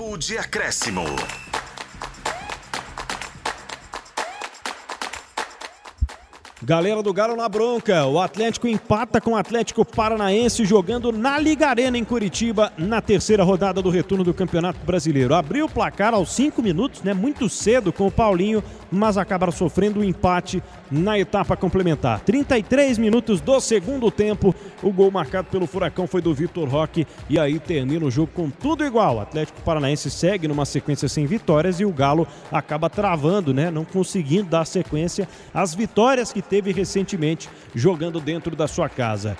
Tempo de acréscimo. Galera do Galo na bronca. O Atlético empata com o Atlético Paranaense jogando na Liga Arena em Curitiba na terceira rodada do retorno do Campeonato Brasileiro. Abriu o placar aos 5 minutos, né? Muito cedo com o Paulinho, mas acaba sofrendo o um empate na etapa complementar. 33 minutos do segundo tempo. O gol marcado pelo Furacão foi do Vitor Roque e aí termina o jogo com tudo igual. O Atlético Paranaense segue numa sequência sem vitórias e o Galo acaba travando, né? Não conseguindo dar sequência às vitórias que teve recentemente jogando dentro da sua casa.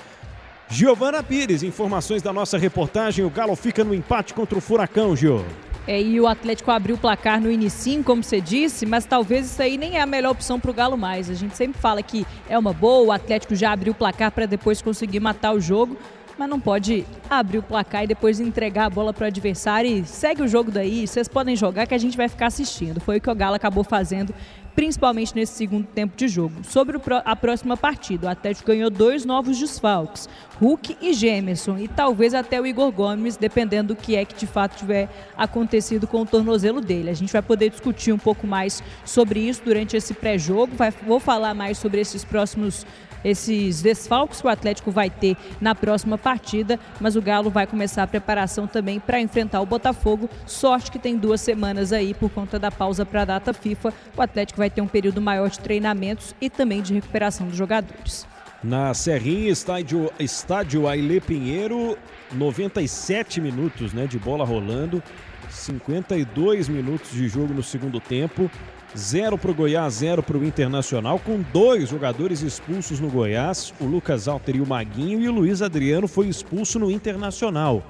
Giovana Pires, informações da nossa reportagem. O Galo fica no empate contra o Furacão, Gio. É, e o Atlético abriu o placar no início, como você disse, mas talvez isso aí nem é a melhor opção para o Galo mais. A gente sempre fala que é uma boa, o Atlético já abriu o placar para depois conseguir matar o jogo, mas não pode abrir o placar e depois entregar a bola para o adversário e segue o jogo daí, vocês podem jogar que a gente vai ficar assistindo. Foi o que o Galo acabou fazendo principalmente nesse segundo tempo de jogo. Sobre a próxima partida, o Atlético ganhou dois novos desfalques, Hulk e Gemerson, e talvez até o Igor Gomes, dependendo do que é que de fato tiver acontecido com o tornozelo dele. A gente vai poder discutir um pouco mais sobre isso durante esse pré-jogo, vou falar mais sobre esses próximos esses desfalques que o Atlético vai ter na próxima partida, mas o Galo vai começar a preparação também para enfrentar o Botafogo. Sorte que tem duas semanas aí por conta da pausa para a data FIFA. O Atlético vai ter um período maior de treinamentos e também de recuperação dos jogadores. Na Serrinha, estádio, estádio Aile Pinheiro, 97 minutos né, de bola rolando, 52 minutos de jogo no segundo tempo. Zero para o Goiás, zero para o Internacional, com dois jogadores expulsos no Goiás, o Lucas Alter e o Maguinho, e o Luiz Adriano foi expulso no Internacional.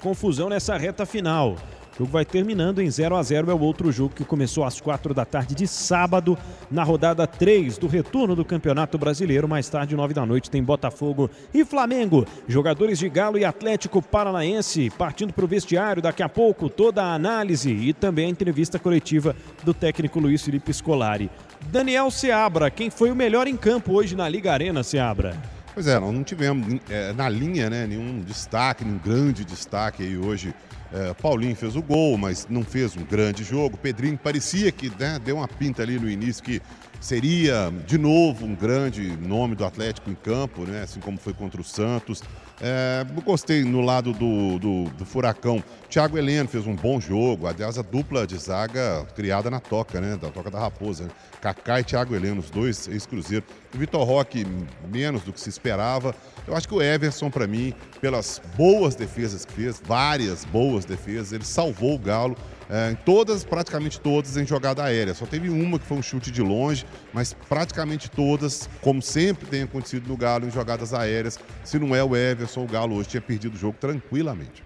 Confusão nessa reta final. O jogo vai terminando em 0 a 0 É o outro jogo que começou às 4 da tarde de sábado, na rodada 3 do retorno do Campeonato Brasileiro. Mais tarde, 9 da noite, tem Botafogo e Flamengo. Jogadores de Galo e Atlético Paranaense partindo para o vestiário. Daqui a pouco, toda a análise e também a entrevista coletiva do técnico Luiz Felipe Scolari. Daniel Seabra, quem foi o melhor em campo hoje na Liga Arena, Seabra? Pois é, não tivemos é, na linha né, nenhum destaque, nenhum grande destaque aí hoje é, Paulinho fez o gol, mas não fez um grande jogo. Pedrinho parecia que né, deu uma pinta ali no início que seria de novo um grande nome do Atlético em campo, né? assim como foi contra o Santos. É, gostei no lado do, do, do, Furacão. Thiago Heleno fez um bom jogo. Aliás, a dupla de zaga criada na toca, né? Da toca da Raposa. Né? Kaká e Thiago Heleno, os dois ex-cruzeiro. O Vitor Roque, menos do que se esperava. Eu acho que o Everson, para mim, pelas boas defesas que fez, várias boas defesas, ele salvou o Galo é, todas, praticamente todas, em jogada aérea. Só teve uma que foi um chute de longe, mas praticamente todas, como sempre tem acontecido no Galo, em jogadas aéreas. Se não é o Everson, o Galo hoje tinha perdido o jogo tranquilamente.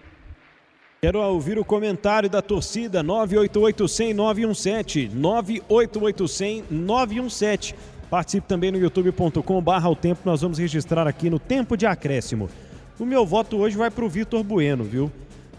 Quero ouvir o comentário da torcida 988-100-917. 988-100-917. Participe também no youtube.com barra o tempo. Nós vamos registrar aqui no tempo de acréscimo. O meu voto hoje vai para o Vitor Bueno, viu?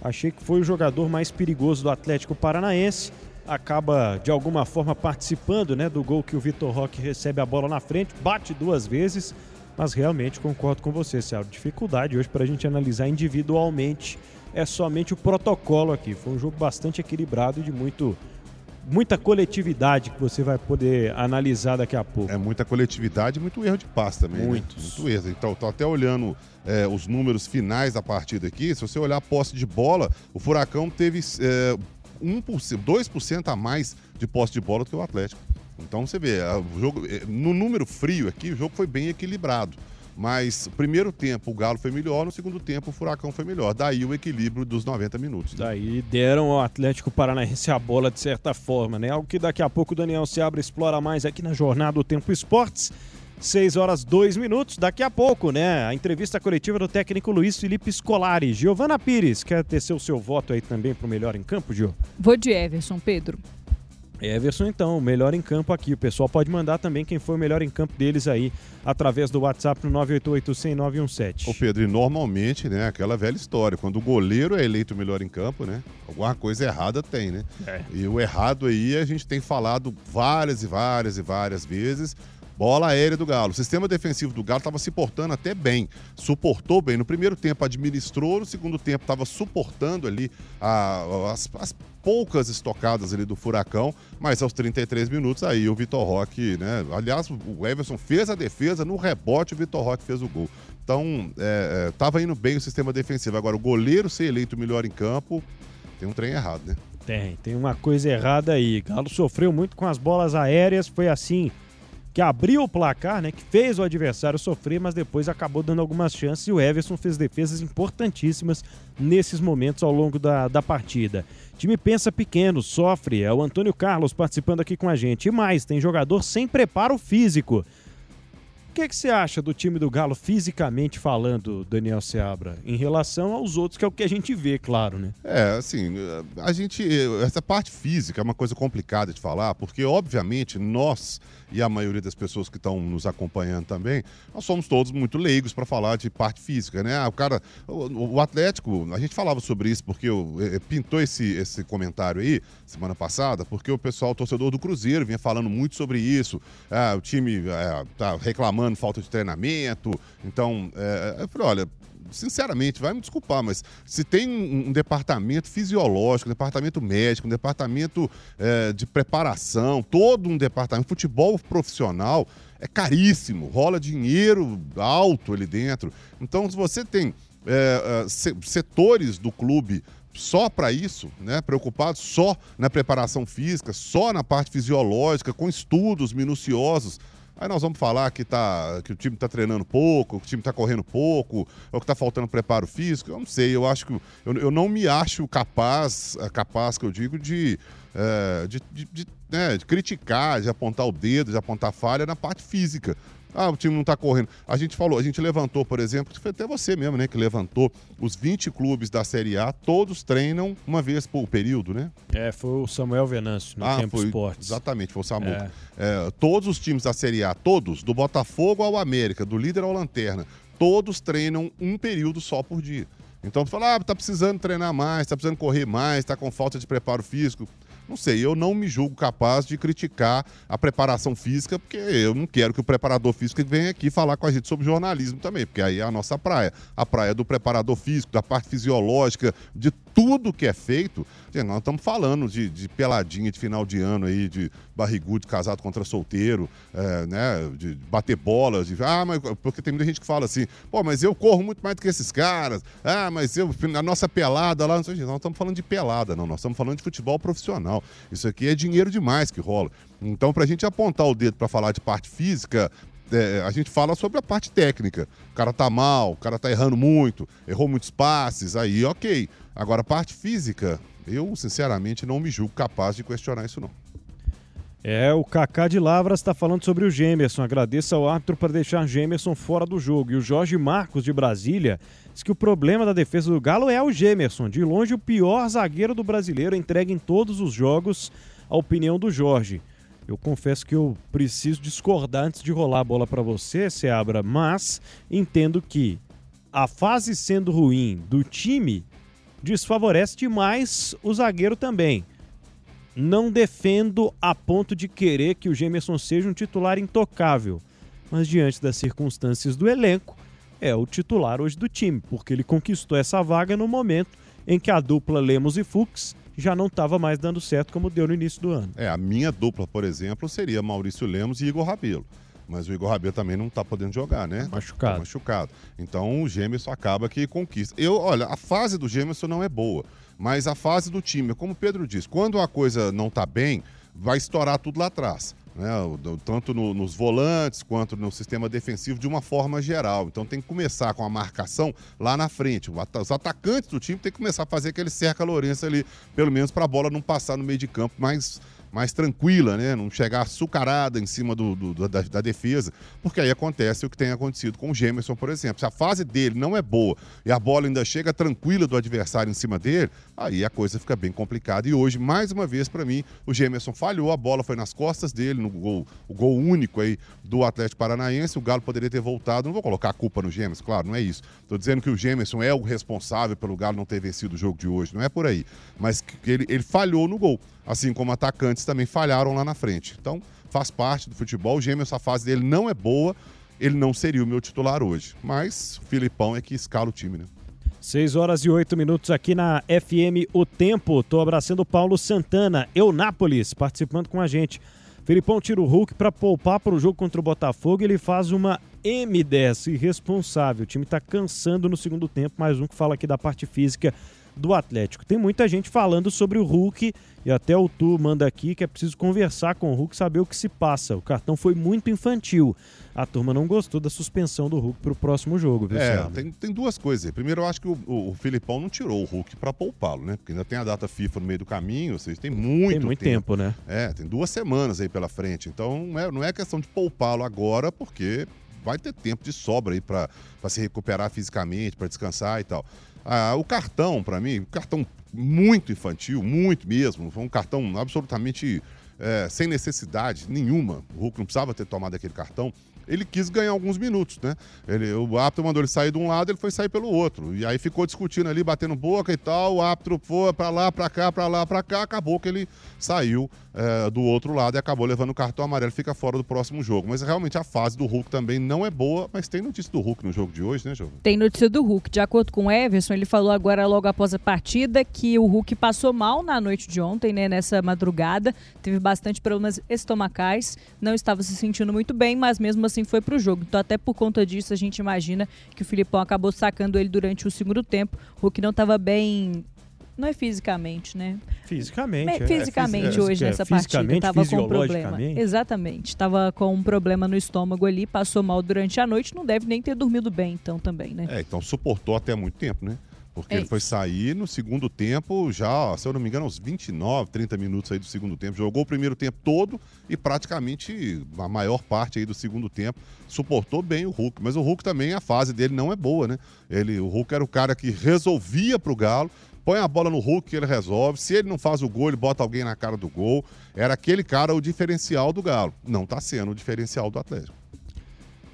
Achei que foi o jogador mais perigoso do Atlético Paranaense. Acaba de alguma forma participando né, do gol que o Vitor Roque recebe a bola na frente, bate duas vezes, mas realmente concordo com você, Céu. Dificuldade hoje para a gente analisar individualmente é somente o protocolo aqui. Foi um jogo bastante equilibrado e de muito muita coletividade que você vai poder analisar daqui a pouco. É muita coletividade e muito erro de passe também. Né? Muitos. Né? Muito erro. Então, tô até olhando é, os números finais da partida aqui. Se você olhar a posse de bola, o Furacão teve é, 1%, 2% a mais de posse de bola do que o Atlético. Então você vê, o jogo, é, no número frio aqui, o jogo foi bem equilibrado. Mas primeiro tempo o Galo foi melhor, no segundo tempo o Furacão foi melhor. Daí o equilíbrio dos 90 minutos. Né? Daí deram ao Atlético Paranaense a bola de certa forma, né? Algo que daqui a pouco o Daniel Seabra explora mais aqui na Jornada do Tempo Esportes. 6 horas 2 minutos. Daqui a pouco, né? A entrevista coletiva do técnico Luiz Felipe Scolari. Giovana Pires, quer ter seu, seu voto aí também para o melhor em campo, Gio? Vou de Everson, Pedro. Everson, então, melhor em campo aqui. O pessoal pode mandar também quem foi o melhor em campo deles aí, através do WhatsApp no 988 Ô Pedro, e normalmente, né, aquela velha história, quando o goleiro é eleito o melhor em campo, né, alguma coisa errada tem, né? É. E o errado aí a gente tem falado várias e várias e várias vezes, Bola aérea do Galo. O sistema defensivo do Galo estava se portando até bem. Suportou bem. No primeiro tempo administrou, no segundo tempo estava suportando ali a, as, as poucas estocadas ali do Furacão, mas aos 33 minutos aí o Vitor Roque, né? Aliás, o Everson fez a defesa, no rebote o Vitor Roque fez o gol. Então, estava é, é, indo bem o sistema defensivo. Agora, o goleiro ser eleito melhor em campo, tem um trem errado, né? Tem, tem uma coisa errada aí. Galo sofreu muito com as bolas aéreas, foi assim que abriu o placar, né, que fez o adversário sofrer, mas depois acabou dando algumas chances e o Everson fez defesas importantíssimas nesses momentos ao longo da, da partida. Time pensa pequeno, sofre. É o Antônio Carlos participando aqui com a gente. E mais, tem jogador sem preparo físico que, que você acha do time do Galo fisicamente falando, Daniel Seabra, em relação aos outros, que é o que a gente vê, claro, né? É, assim, a gente. Essa parte física é uma coisa complicada de falar, porque, obviamente, nós e a maioria das pessoas que estão nos acompanhando também, nós somos todos muito leigos para falar de parte física, né? Ah, o cara, o, o, Atlético, a gente falava sobre isso porque eu, eu, pintou esse, esse comentário aí semana passada, porque o pessoal, o torcedor do Cruzeiro, vinha falando muito sobre isso. Ah, o time é, tá reclamando falta de treinamento. Então, é, eu falei, olha, sinceramente, vai me desculpar, mas se tem um, um departamento fisiológico, um departamento médico, um departamento é, de preparação, todo um departamento, futebol profissional, é caríssimo, rola dinheiro alto ali dentro. Então, se você tem é, setores do clube só para isso, né? Preocupados só na preparação física, só na parte fisiológica, com estudos minuciosos. Aí nós vamos falar que, tá, que o time está treinando pouco, que o time está correndo pouco, ou que está faltando preparo físico. Eu não sei, eu acho que. Eu, eu não me acho capaz, é, capaz que eu digo, de, é, de, de, de, né, de criticar, de apontar o dedo, de apontar falha na parte física. Ah, o time não está correndo. A gente falou, a gente levantou, por exemplo, foi até você mesmo, né, que levantou os 20 clubes da Série A, todos treinam uma vez por período, né? É, foi o Samuel Venâncio no ah, Tempo foi, Esportes. Exatamente, foi o Samu. É. É, todos os times da Série A, todos, do Botafogo ao América, do líder ao Lanterna, todos treinam um período só por dia. Então, tu fala, ah, tá precisando treinar mais, tá precisando correr mais, tá com falta de preparo físico. Não sei, eu não me julgo capaz de criticar a preparação física, porque eu não quero que o preparador físico venha aqui falar com a gente sobre jornalismo também, porque aí é a nossa praia. A praia do preparador físico, da parte fisiológica, de tudo que é feito. Nós estamos falando de, de, peladinha de final de ano aí, de barrigudo casado contra solteiro, é, né? De bater bolas, de. Ah, mas porque tem muita gente que fala assim, pô, mas eu corro muito mais do que esses caras. Ah, mas eu, a nossa pelada lá, não sei, nós estamos falando de pelada, não, nós estamos falando de futebol profissional. Isso aqui é dinheiro demais que rola. Então, para a gente apontar o dedo para falar de parte física, é, a gente fala sobre a parte técnica. O cara tá mal, o cara tá errando muito, errou muitos passes, aí ok. Agora, a parte física, eu sinceramente não me julgo capaz de questionar isso não. É, o Kaká de Lavras está falando sobre o Gemerson. Agradeço ao árbitro por deixar Gemerson fora do jogo. E o Jorge Marcos de Brasília diz que o problema da defesa do Galo é o Gemerson. De longe, o pior zagueiro do brasileiro, entregue em todos os jogos. A opinião do Jorge. Eu confesso que eu preciso discordar antes de rolar a bola para você, Seabra, mas entendo que a fase sendo ruim do time desfavorece demais o zagueiro também. Não defendo a ponto de querer que o Gemerson seja um titular intocável, mas diante das circunstâncias do elenco, é o titular hoje do time, porque ele conquistou essa vaga no momento em que a dupla Lemos e Fux já não estava mais dando certo como deu no início do ano. É, a minha dupla, por exemplo, seria Maurício Lemos e Igor Rabelo. Mas o Igor Rabelo também não está podendo jogar, né? Machucado. Tá machucado. Então o Gêmeos acaba que conquista. Eu, olha, a fase do Gêmeos não é boa, mas a fase do time, como o Pedro disse, quando a coisa não está bem, vai estourar tudo lá atrás né, tanto no, nos volantes quanto no sistema defensivo de uma forma geral. Então tem que começar com a marcação lá na frente. Os atacantes do time tem que começar a fazer aquele cerca Lourenço ali, pelo menos para a bola não passar no meio de campo, mas mais tranquila, né? Não chegar açucarada em cima do, do da, da, defesa, porque aí acontece o que tem acontecido com o Gemerson, por exemplo. Se a fase dele não é boa e a bola ainda chega tranquila do adversário em cima dele, aí a coisa fica bem complicada. E hoje, mais uma vez, para mim, o Gemerson falhou, a bola foi nas costas dele, no gol, o gol único aí do Atlético Paranaense. O Galo poderia ter voltado. Não vou colocar a culpa no Gemerson, claro, não é isso. Estou dizendo que o Gemerson é o responsável pelo Galo não ter vencido o jogo de hoje, não é por aí. Mas ele, ele falhou no gol assim como atacantes também falharam lá na frente. Então, faz parte do futebol. O Gêmeos, a fase dele não é boa, ele não seria o meu titular hoje. Mas o Filipão é que escala o time, né? 6 horas e 8 minutos aqui na FM O Tempo. Tô abraçando o Paulo Santana, Eunápolis, participando com a gente. Filipão tira o Hulk para poupar para o jogo contra o Botafogo. Ele faz uma M10 irresponsável. O time está cansando no segundo tempo. Mais um que fala aqui da parte física do Atlético. Tem muita gente falando sobre o Hulk e até o Tu manda aqui que é preciso conversar com o Hulk, saber o que se passa. O cartão foi muito infantil. A turma não gostou da suspensão do Hulk para o próximo jogo, viu, É, tem, tem, duas coisas. Primeiro, eu acho que o, o, o Filipão não tirou o Hulk para poupá-lo, né? Porque ainda tem a data FIFA no meio do caminho, ou seja, tem muito, tem muito tempo. tempo. né? É, tem duas semanas aí pela frente. Então, não é, não é questão de poupá-lo agora, porque vai ter tempo de sobra aí para se recuperar fisicamente, para descansar e tal. Ah, o cartão, para mim, um cartão muito infantil, muito mesmo. Foi um cartão absolutamente é, sem necessidade nenhuma. O Hulk não precisava ter tomado aquele cartão ele quis ganhar alguns minutos, né? Ele, o árbitro mandou ele sair de um lado, ele foi sair pelo outro. E aí ficou discutindo ali, batendo boca e tal. O árbitro foi para lá, para cá, para lá, para cá. Acabou que ele saiu é, do outro lado e acabou levando o cartão amarelo. Fica fora do próximo jogo. Mas realmente a fase do Hulk também não é boa. Mas tem notícia do Hulk no jogo de hoje, né, Jovem? Tem notícia do Hulk. De acordo com o Everson, ele falou agora, logo após a partida, que o Hulk passou mal na noite de ontem, né? Nessa madrugada. Teve bastante problemas estomacais. Não estava se sentindo muito bem, mas mesmo assim foi para o jogo. Então, até por conta disso, a gente imagina que o Filipão acabou sacando ele durante o segundo tempo. O Hulk não estava bem não é fisicamente, né? Fisicamente. É, fisicamente é, hoje é, nessa partida. Estava com um problema. Exatamente. Estava com um problema no estômago ali, passou mal durante a noite, não deve nem ter dormido bem, então, também, né? É, então suportou até muito tempo, né? Porque é ele foi sair no segundo tempo, já, se eu não me engano, uns 29, 30 minutos aí do segundo tempo. Jogou o primeiro tempo todo e praticamente a maior parte aí do segundo tempo suportou bem o Hulk. Mas o Hulk também, a fase dele não é boa, né? Ele, o Hulk era o cara que resolvia pro Galo, põe a bola no Hulk ele resolve. Se ele não faz o gol, ele bota alguém na cara do gol. Era aquele cara o diferencial do Galo. Não está sendo o diferencial do Atlético.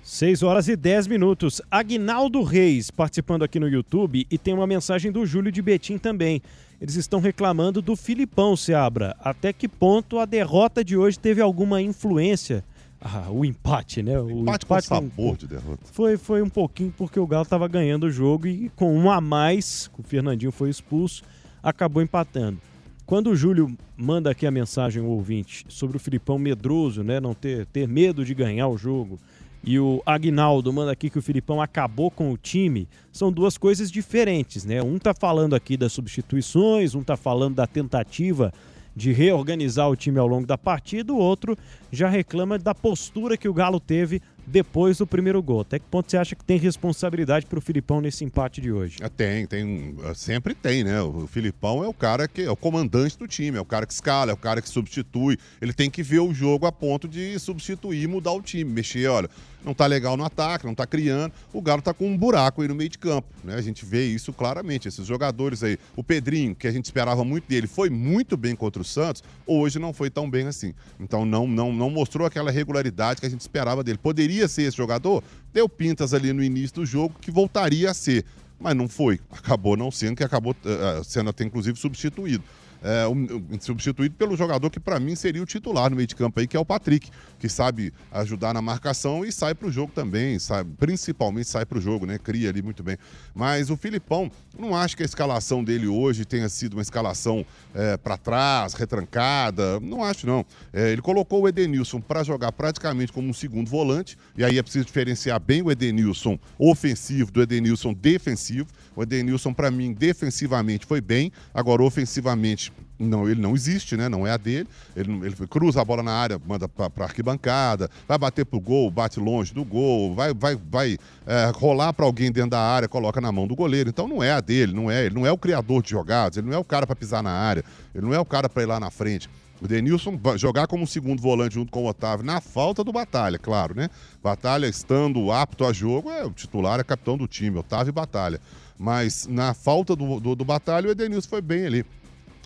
6 horas e 10 minutos. Agnaldo Reis participando aqui no YouTube e tem uma mensagem do Júlio de Betim também. Eles estão reclamando do Filipão Seabra. Até que ponto a derrota de hoje teve alguma influência? Ah, o empate, né? O empate, empate com sabor de derrota. Foi, foi um pouquinho porque o Galo estava ganhando o jogo e com um a mais, o Fernandinho foi expulso, acabou empatando. Quando o Júlio manda aqui a mensagem ao ouvinte sobre o Filipão medroso, né? Não ter, ter medo de ganhar o jogo e o Agnaldo manda aqui que o Filipão acabou com o time, são duas coisas diferentes, né? Um tá falando aqui das substituições, um tá falando da tentativa de reorganizar o time ao longo da partida, o outro já reclama da postura que o Galo teve depois do primeiro gol. Até que ponto você acha que tem responsabilidade para o Filipão nesse empate de hoje? É, tem, tem, é, sempre tem, né? O Filipão é o cara que é o comandante do time, é o cara que escala, é o cara que substitui. Ele tem que ver o jogo a ponto de substituir mudar o time, mexer, olha, não tá legal no ataque, não tá criando. O Galo tá com um buraco aí no meio de campo, né? A gente vê isso claramente. Esses jogadores aí, o Pedrinho, que a gente esperava muito dele, foi muito bem contra o Santos, hoje não foi tão bem assim. Então não não não mostrou aquela regularidade que a gente esperava dele. Poderia ser esse jogador? Deu pintas ali no início do jogo que voltaria a ser mas não foi. Acabou não sendo, que acabou uh, sendo até inclusive substituído é, um, substituído pelo jogador que para mim seria o titular no meio de campo aí, que é o Patrick, que sabe ajudar na marcação e sai para o jogo também, sabe, principalmente sai para o jogo, né? Cria ali muito bem. Mas o Filipão, não acho que a escalação dele hoje tenha sido uma escalação é, para trás, retrancada, não acho não. É, ele colocou o Edenilson para jogar praticamente como um segundo volante, e aí é preciso diferenciar bem o Edenilson ofensivo do Edenilson defensivo. O Edenilson, para mim, defensivamente foi bem, agora ofensivamente não, ele não existe, né? Não é a dele. Ele, ele cruza a bola na área, manda para arquibancada, vai bater pro gol, bate longe do gol, vai, vai, vai é, rolar para alguém dentro da área, coloca na mão do goleiro. Então não é a dele, não é. Ele não é o criador de jogadas, ele não é o cara para pisar na área, ele não é o cara para ir lá na frente. O Denilson jogar como segundo volante junto com o Otávio, na falta do Batalha, claro, né? Batalha estando apto a jogo, é o titular, é capitão do time, Otávio e Batalha. Mas na falta do, do, do Batalha, o Edenilson foi bem ali.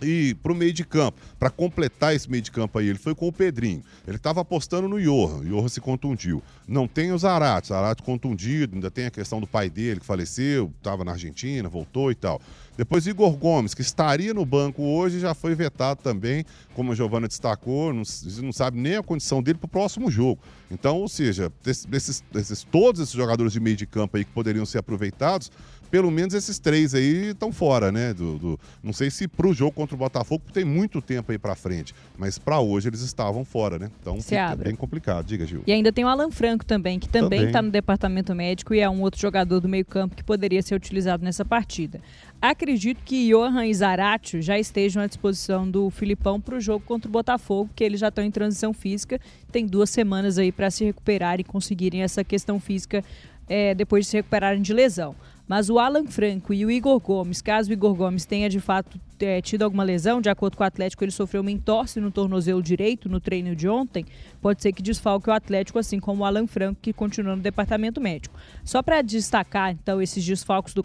E para o meio de campo, para completar esse meio de campo aí, ele foi com o Pedrinho. Ele estava apostando no Johan, o Johan se contundiu. Não tem o Zarate, Zarate contundido, ainda tem a questão do pai dele que faleceu, estava na Argentina, voltou e tal. Depois Igor Gomes, que estaria no banco hoje, já foi vetado também, como a Giovana destacou, não, não sabe nem a condição dele para o próximo jogo. Então, ou seja, desses, desses, todos esses jogadores de meio de campo aí que poderiam ser aproveitados, pelo menos esses três aí estão fora, né? Do, do não sei se para o jogo contra o Botafogo tem muito tempo aí para frente, mas para hoje eles estavam fora, né? Então Se fica bem complicado. Diga, Gil. E ainda tem o Alan Franco também, que também está no departamento médico e é um outro jogador do meio-campo que poderia ser utilizado nessa partida. Acredito que Johan e Zaratio já estejam à disposição do Filipão para o jogo contra o Botafogo, que eles já estão em transição física, tem duas semanas aí para se recuperar e conseguirem essa questão física é, depois de se recuperarem de lesão. Mas o Alan Franco e o Igor Gomes, caso o Igor Gomes tenha de fato é, tido alguma lesão, de acordo com o Atlético, ele sofreu uma entorse no tornozelo direito no treino de ontem, pode ser que desfalque o Atlético, assim como o Alan Franco, que continua no departamento médico. Só para destacar, então, esses desfalques do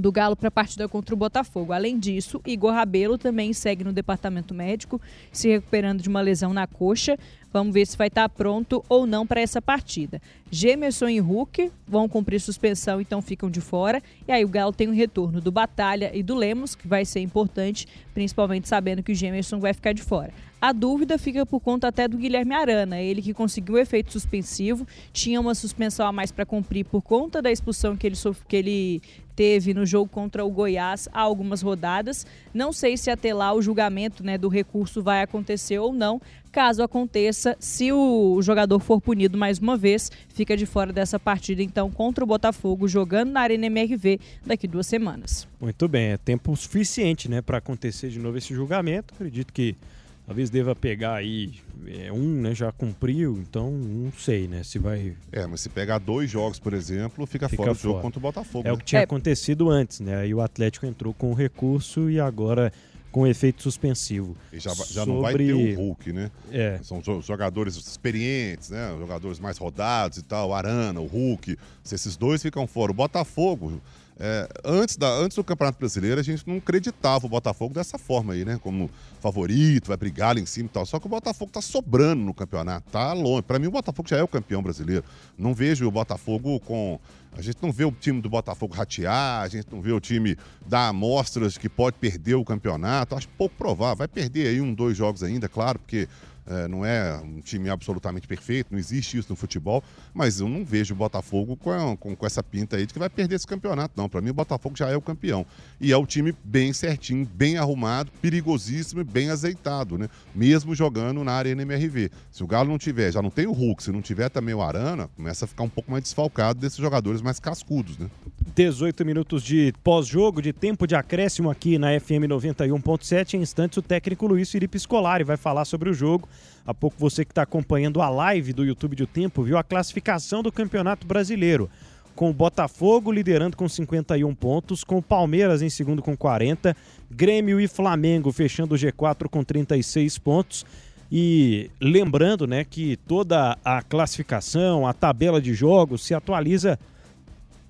do Galo para a partida contra o Botafogo. Além disso, Igor Rabelo também segue no departamento médico, se recuperando de uma lesão na coxa. Vamos ver se vai estar pronto ou não para essa partida. Gemerson e Hulk vão cumprir suspensão, então ficam de fora. E aí o Galo tem o retorno do Batalha e do Lemos, que vai ser importante, principalmente sabendo que o Gemerson vai ficar de fora. A dúvida fica por conta até do Guilherme Arana, ele que conseguiu o efeito suspensivo, tinha uma suspensão a mais para cumprir por conta da expulsão que ele, que ele teve no jogo contra o Goiás há algumas rodadas. Não sei se até lá o julgamento né, do recurso vai acontecer ou não. Caso aconteça, se o jogador for punido mais uma vez, fica de fora dessa partida, então, contra o Botafogo, jogando na Arena MRV daqui duas semanas. Muito bem, é tempo suficiente né, para acontecer de novo esse julgamento. Acredito que Talvez deva pegar aí é, um, né? Já cumpriu, então não sei, né? Se vai. É, mas se pegar dois jogos, por exemplo, fica, fica fora do jogo contra o Botafogo. É né? o que tinha é. acontecido antes, né? Aí o Atlético entrou com o recurso e agora com efeito suspensivo. E já, já Sobre... não vai ter o Hulk, né? É. São jogadores experientes, né? Jogadores mais rodados e tal, o Arana, o Hulk. Se esses dois ficam fora, o Botafogo é, antes, da, antes do Campeonato Brasileiro, a gente não acreditava o Botafogo dessa forma aí, né? Como favorito, vai brigar lá em cima e tal. Só que o Botafogo tá sobrando no campeonato, tá longe. Para mim, o Botafogo já é o campeão brasileiro. Não vejo o Botafogo com. A gente não vê o time do Botafogo ratear, a gente não vê o time dar amostras que pode perder o campeonato. Acho pouco provável. Vai perder aí um, dois jogos ainda, claro, porque é, não é um time absolutamente perfeito, não existe isso no futebol, mas eu não vejo o Botafogo com, com, com essa pinta aí de que vai perder esse campeonato, não. Para mim, o Botafogo já é o campeão. E é o time bem certinho, bem arrumado, perigosíssimo e bem azeitado, né? Mesmo jogando na Arena MRV. Se o Galo não tiver, já não tem o Hulk, se não tiver também o Arana, começa a ficar um pouco mais desfalcado desses jogadores mais cascudos, né? 18 minutos de pós-jogo, de tempo de acréscimo aqui na FM 91.7. Em instantes, o técnico Luiz Felipe Scolari vai falar sobre o jogo. Há pouco você que está acompanhando a live do YouTube do Tempo viu a classificação do Campeonato Brasileiro. Com o Botafogo liderando com 51 pontos, com o Palmeiras em segundo com 40, Grêmio e Flamengo fechando o G4 com 36 pontos. E lembrando né, que toda a classificação, a tabela de jogos se atualiza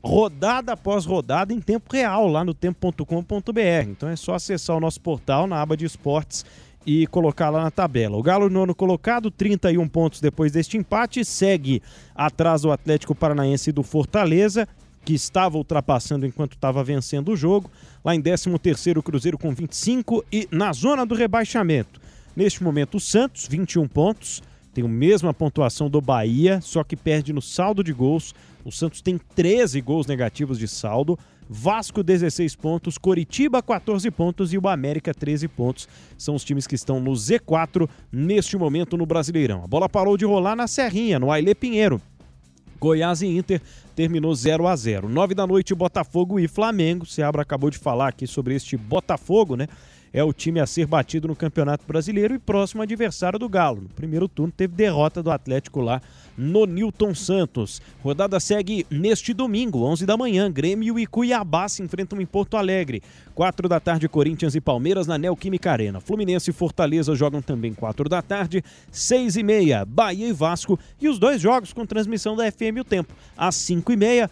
rodada após rodada em tempo real lá no tempo.com.br. Então é só acessar o nosso portal na aba de esportes e colocar lá na tabela. O Galo, nono colocado, 31 pontos depois deste empate, segue atrás do Atlético Paranaense do Fortaleza, que estava ultrapassando enquanto estava vencendo o jogo. Lá em 13º, o Cruzeiro com 25 e na zona do rebaixamento. Neste momento, o Santos, 21 pontos, tem a mesma pontuação do Bahia, só que perde no saldo de gols. O Santos tem 13 gols negativos de saldo. Vasco 16 pontos, Coritiba 14 pontos e o América 13 pontos. São os times que estão no Z4 neste momento no Brasileirão. A bola parou de rolar na Serrinha, no Aile Pinheiro. Goiás e Inter terminou 0 a 0. 9 da noite Botafogo e Flamengo. Seabra acabou de falar aqui sobre este Botafogo, né? É o time a ser batido no Campeonato Brasileiro e próximo adversário do Galo. No primeiro turno teve derrota do Atlético lá no Newton Santos. Rodada segue neste domingo, 11 da manhã. Grêmio e Cuiabá se enfrentam em Porto Alegre. 4 da tarde, Corinthians e Palmeiras na Neoquímica Arena. Fluminense e Fortaleza jogam também 4 da tarde. 6 e meia, Bahia e Vasco. E os dois jogos com transmissão da FM O Tempo. Às 5 e meia,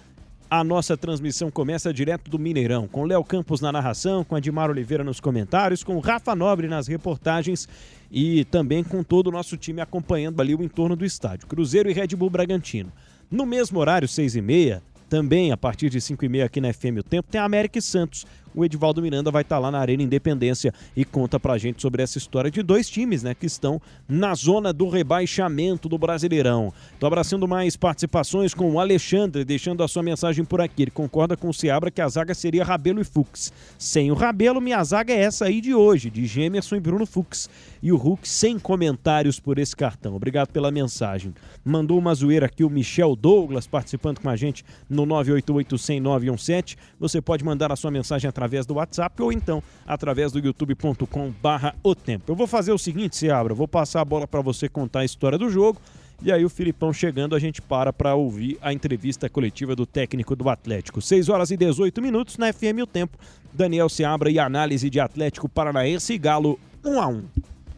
a nossa transmissão começa direto do Mineirão, com Léo Campos na narração, com Admar Oliveira nos comentários, com Rafa Nobre nas reportagens e também com todo o nosso time acompanhando ali o entorno do estádio. Cruzeiro e Red Bull Bragantino. No mesmo horário, seis e meia, também a partir de 5 e meia aqui na FM O Tempo, tem a América e Santos o Edivaldo Miranda vai estar tá lá na Arena Independência e conta pra gente sobre essa história de dois times, né, que estão na zona do rebaixamento do Brasileirão. Tô abraçando mais participações com o Alexandre, deixando a sua mensagem por aqui. Ele concorda com o Seabra que a zaga seria Rabelo e Fux. Sem o Rabelo, minha zaga é essa aí de hoje, de Gemerson e Bruno Fux. E o Hulk sem comentários por esse cartão. Obrigado pela mensagem. Mandou uma zoeira aqui o Michel Douglas participando com a gente no 988 Você pode mandar a sua mensagem através do WhatsApp ou então através do youtube.com barra o tempo. Eu vou fazer o seguinte, Seabra, vou passar a bola para você contar a história do jogo e aí o Filipão chegando, a gente para para ouvir a entrevista coletiva do técnico do Atlético. 6 horas e 18 minutos na FM O Tempo. Daniel Seabra e análise de Atlético Paranaense e Galo 1 a 1.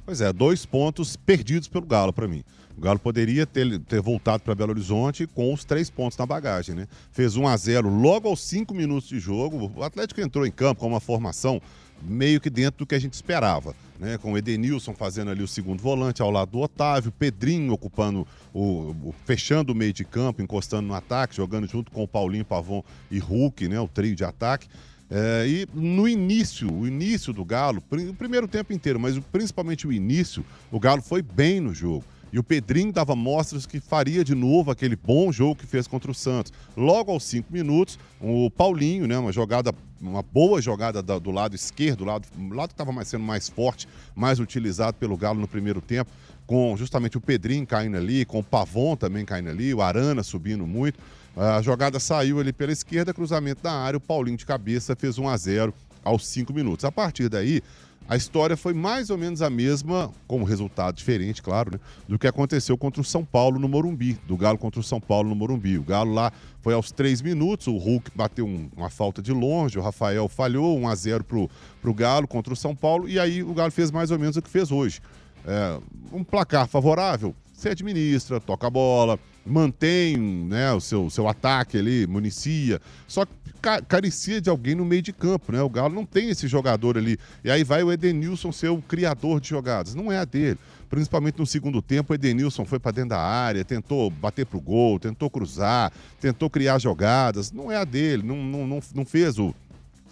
Pois é, dois pontos perdidos pelo Galo para mim. O Galo poderia ter, ter voltado para Belo Horizonte com os três pontos na bagagem, né? Fez 1 a 0 logo aos cinco minutos de jogo. O Atlético entrou em campo com uma formação meio que dentro do que a gente esperava. Né, com o Edenilson fazendo ali o segundo volante ao lado do Otávio, Pedrinho ocupando o, o, fechando o meio de campo, encostando no ataque, jogando junto com o Paulinho Pavon e Hulk, né, o trio de ataque. É, e no início, o início do Galo, o primeiro tempo inteiro, mas principalmente o início, o Galo foi bem no jogo. E o Pedrinho dava mostras que faria de novo aquele bom jogo que fez contra o Santos. Logo aos cinco minutos, o Paulinho, né, uma jogada, uma boa jogada do lado esquerdo, lado, lado que estava sendo mais forte, mais utilizado pelo Galo no primeiro tempo, com justamente o Pedrinho caindo ali, com o Pavon também caindo ali, o Arana subindo muito. A jogada saiu ali pela esquerda, cruzamento da área, o Paulinho de cabeça fez 1 a 0 aos cinco minutos. A partir daí, a história foi mais ou menos a mesma, com um resultado diferente, claro, né, do que aconteceu contra o São Paulo no Morumbi, do Galo contra o São Paulo no Morumbi. O Galo lá foi aos três minutos, o Hulk bateu um, uma falta de longe, o Rafael falhou, 1 a 0 pro, pro Galo contra o São Paulo, e aí o Galo fez mais ou menos o que fez hoje. É, um placar favorável, você administra, toca a bola, mantém né, o seu, seu ataque ali, municia, só que carecia de alguém no meio de campo, né? O Galo não tem esse jogador ali. E aí vai o Edenilson ser o criador de jogadas. Não é a dele. Principalmente no segundo tempo, o Edenilson foi para dentro da área, tentou bater pro gol, tentou cruzar, tentou criar jogadas. Não é a dele, não, não, não, não fez o,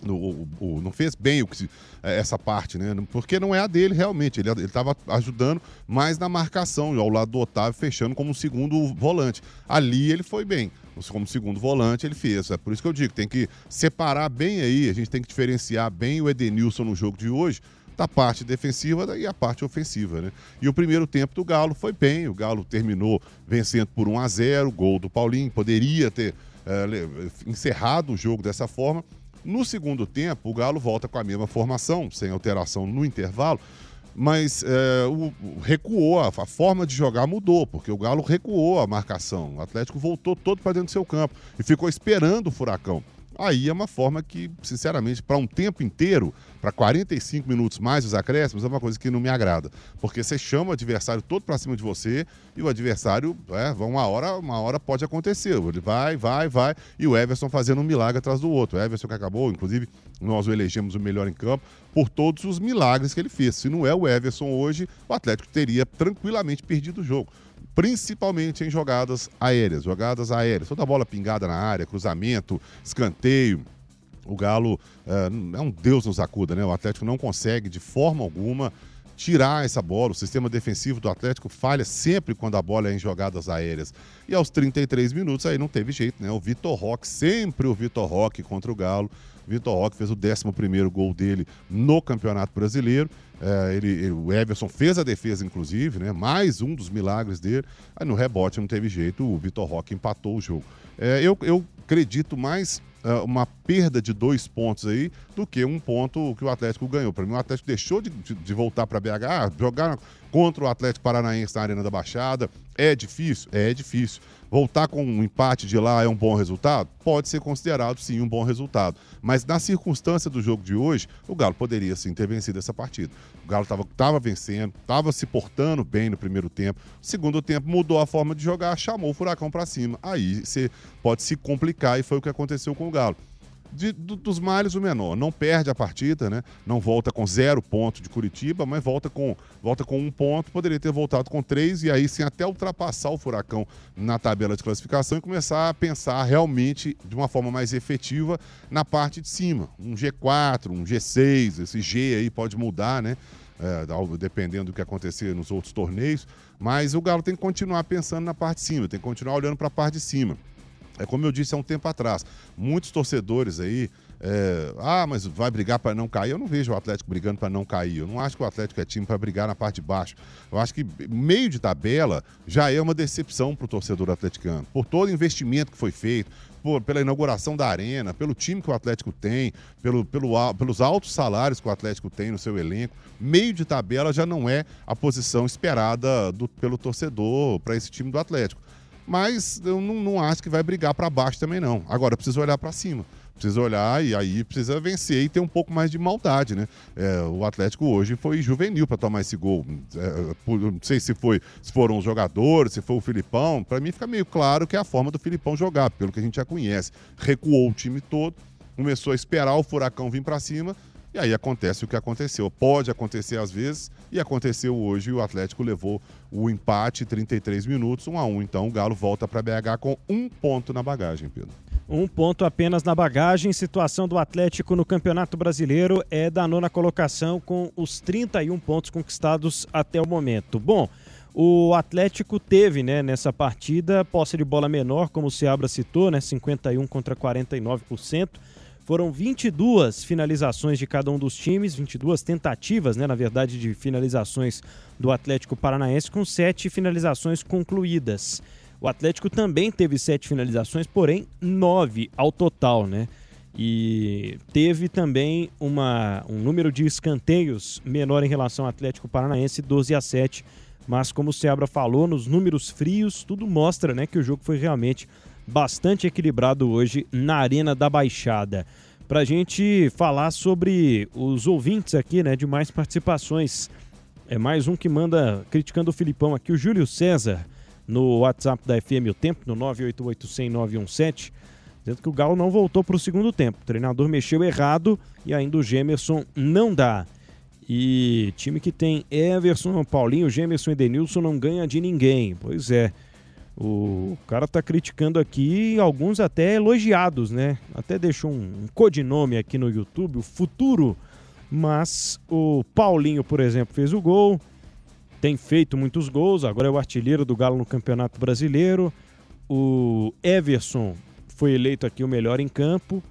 o, o, não fez bem que, é, essa parte, né? Porque não é a dele realmente. Ele estava ajudando mais na marcação, ao lado do Otávio, fechando como segundo volante. Ali ele foi bem como segundo volante, ele fez. É por isso que eu digo, tem que separar bem aí, a gente tem que diferenciar bem o Edenilson no jogo de hoje da parte defensiva e a parte ofensiva, né? E o primeiro tempo do Galo foi bem, o Galo terminou vencendo por 1 a 0, gol do Paulinho, poderia ter é, encerrado o jogo dessa forma. No segundo tempo, o Galo volta com a mesma formação, sem alteração no intervalo, mas é, o, recuou, a, a, forma de jogar mudou, porque o Galo recuou a marcação. O Atlético voltou todo para dentro do seu campo e ficou esperando o furacão aí é uma forma que, sinceramente, para um tempo inteiro, para 45 minutos mais os acréscimos, é uma coisa que não me agrada. Porque você chama o adversário todo para cima de você e o adversário, é, uma hora, uma hora pode acontecer. Ele vai, vai, vai. E o Everson fazendo um milagre atrás do outro. O Everson que acabou, inclusive, nós o elegemos o melhor em campo por todos os milagres que ele fez. Se não é o Everson hoje, o Atlético teria tranquilamente perdido o jogo principalmente em jogadas aéreas, jogadas aéreas, toda bola pingada na área, cruzamento, escanteio. O Galo é, é um Deus nos acuda, né? O Atlético não consegue de forma alguma tirar essa bola. O sistema defensivo do Atlético falha sempre quando a bola é em jogadas aéreas. E aos 33 minutos aí não teve jeito, né? O Vitor Roque, sempre o Vitor Roque contra o Galo. Vitor Roque fez o 11 gol dele no Campeonato Brasileiro. É, ele, ele, o Everson fez a defesa, inclusive, né? Mais um dos milagres dele. Aí no rebote não teve jeito, o Vitor Roque empatou o jogo. É, eu, eu acredito mais uma perda de dois pontos aí do que um ponto que o Atlético ganhou. Para mim, o Atlético deixou de, de, de voltar para BH, ah, jogar contra o Atlético Paranaense na Arena da Baixada. É difícil? É difícil. Voltar com um empate de lá é um bom resultado? Pode ser considerado, sim, um bom resultado. Mas na circunstância do jogo de hoje, o Galo poderia, sim, ter vencido essa partida. O Galo estava vencendo, estava se portando bem no primeiro tempo. Segundo tempo, mudou a forma de jogar, chamou o Furacão para cima. Aí você pode se complicar e foi o que aconteceu com o Galo de, do, dos males o menor. Não perde a partida, né? Não volta com zero ponto de Curitiba, mas volta com, volta com um ponto. Poderia ter voltado com três e aí sim até ultrapassar o Furacão na tabela de classificação e começar a pensar realmente de uma forma mais efetiva na parte de cima. Um G4, um G6, esse G aí pode mudar, né? É, dependendo do que acontecer nos outros torneios, mas o Galo tem que continuar pensando na parte de cima, tem que continuar olhando para a parte de cima. É como eu disse há um tempo atrás, muitos torcedores aí, é, ah, mas vai brigar para não cair. Eu não vejo o Atlético brigando para não cair. Eu não acho que o Atlético é time para brigar na parte de baixo. Eu acho que meio de tabela já é uma decepção para o torcedor atleticano. Por todo o investimento que foi feito, por, pela inauguração da arena, pelo time que o Atlético tem, pelo, pelo, pelos altos salários que o Atlético tem no seu elenco, meio de tabela já não é a posição esperada do, pelo torcedor para esse time do Atlético mas eu não, não acho que vai brigar para baixo também não. Agora precisa olhar para cima. Precisa olhar e aí precisa vencer e ter um pouco mais de maldade, né? É, o Atlético hoje foi juvenil para tomar esse gol. É, não sei se foi se foram os jogadores, se foi o Filipão. Para mim fica meio claro que é a forma do Filipão jogar, pelo que a gente já conhece. Recuou o time todo, começou a esperar o furacão vir para cima e aí acontece o que aconteceu. Pode acontecer às vezes, e aconteceu hoje. O Atlético levou o empate 33 minutos, 1 a 1 Então o Galo volta para BH com um ponto na bagagem, Pedro. Um ponto apenas na bagagem. Situação do Atlético no Campeonato Brasileiro é da nona colocação, com os 31 pontos conquistados até o momento. Bom. O Atlético teve, né, nessa partida, posse de bola menor, como o Seabra citou, né, 51 contra 49%. Foram 22 finalizações de cada um dos times, 22 tentativas, né, na verdade, de finalizações do Atlético Paranaense, com sete finalizações concluídas. O Atlético também teve sete finalizações, porém nove ao total, né? E teve também uma, um número de escanteios menor em relação ao Atlético Paranaense, 12 a 7. Mas como o Seabra falou, nos números frios, tudo mostra né, que o jogo foi realmente bastante equilibrado hoje na Arena da Baixada. Para a gente falar sobre os ouvintes aqui, né, de mais participações. É mais um que manda criticando o Filipão aqui, o Júlio César, no WhatsApp da FM O Tempo, no 988 dizendo que o Galo não voltou para o segundo tempo. O treinador mexeu errado e ainda o Gemerson não dá. E time que tem Everson, Paulinho, Gemerson e Denilson não ganha de ninguém. Pois é. O cara tá criticando aqui, alguns até elogiados, né? Até deixou um, um codinome aqui no YouTube, o Futuro. Mas o Paulinho, por exemplo, fez o gol, tem feito muitos gols, agora é o artilheiro do Galo no Campeonato Brasileiro. O Everson foi eleito aqui o melhor em campo.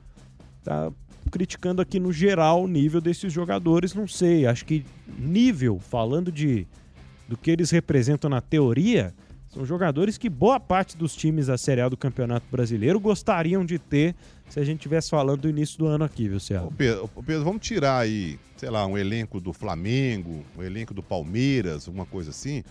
Tá criticando aqui no geral o nível desses jogadores, não sei, acho que nível, falando de do que eles representam na teoria, são jogadores que boa parte dos times da Série A do Campeonato Brasileiro gostariam de ter se a gente estivesse falando do início do ano aqui, viu, Ceará? Pedro, Pedro, vamos tirar aí, sei lá, um elenco do Flamengo, um elenco do Palmeiras, alguma coisa assim.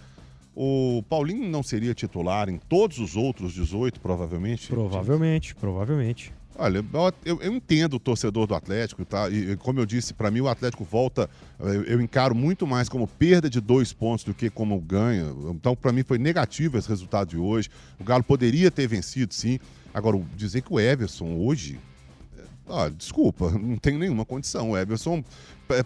O Paulinho não seria titular em todos os outros 18, provavelmente? Provavelmente, provavelmente. Olha, eu, eu, entendo o torcedor do Atlético, tá? E como eu disse, para mim o Atlético volta, eu, eu, encaro muito mais como perda de dois pontos do que como ganha. Então, para mim foi negativo esse resultado de hoje. O Galo poderia ter vencido, sim. Agora, dizer que o Everson hoje, ah, desculpa, não tem nenhuma condição. O Everson,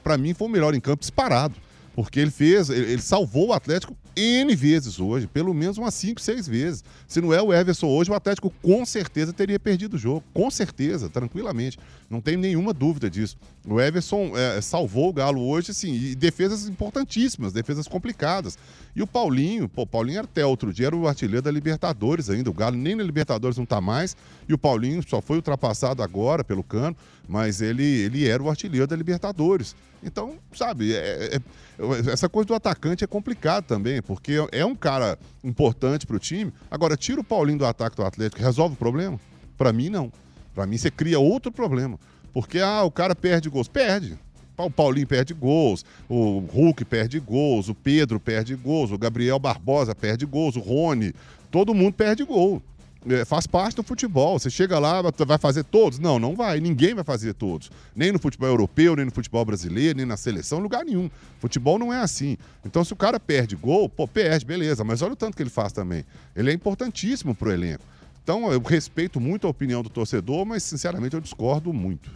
para mim, foi o melhor em campo disparado. Porque ele fez, ele salvou o Atlético N vezes hoje, pelo menos umas 5, 6 vezes. Se não é o Everson hoje, o Atlético com certeza teria perdido o jogo. Com certeza, tranquilamente. Não tem nenhuma dúvida disso. O Everson é, salvou o Galo hoje, sim, e defesas importantíssimas, defesas complicadas. E o Paulinho, pô, Paulinho até outro dia era o artilheiro da Libertadores ainda. O Galo nem na Libertadores não está mais. E o Paulinho só foi ultrapassado agora pelo cano, mas ele, ele era o artilheiro da Libertadores. Então, sabe, é, é, essa coisa do atacante é complicado também, porque é um cara importante para o time. Agora, tira o Paulinho do ataque do Atlético, resolve o problema? Para mim, não. Para mim, você cria outro problema. Porque, ah, o cara perde gols. Perde. O Paulinho perde gols, o Hulk perde gols, o Pedro perde gols, o Gabriel Barbosa perde gols, o Rony. Todo mundo perde gol. É, faz parte do futebol. Você chega lá, vai fazer todos? Não, não vai. Ninguém vai fazer todos. Nem no futebol europeu, nem no futebol brasileiro, nem na seleção, lugar nenhum. Futebol não é assim. Então, se o cara perde gol, pô, perde, beleza. Mas olha o tanto que ele faz também. Ele é importantíssimo pro elenco. Então, eu respeito muito a opinião do torcedor, mas sinceramente eu discordo muito.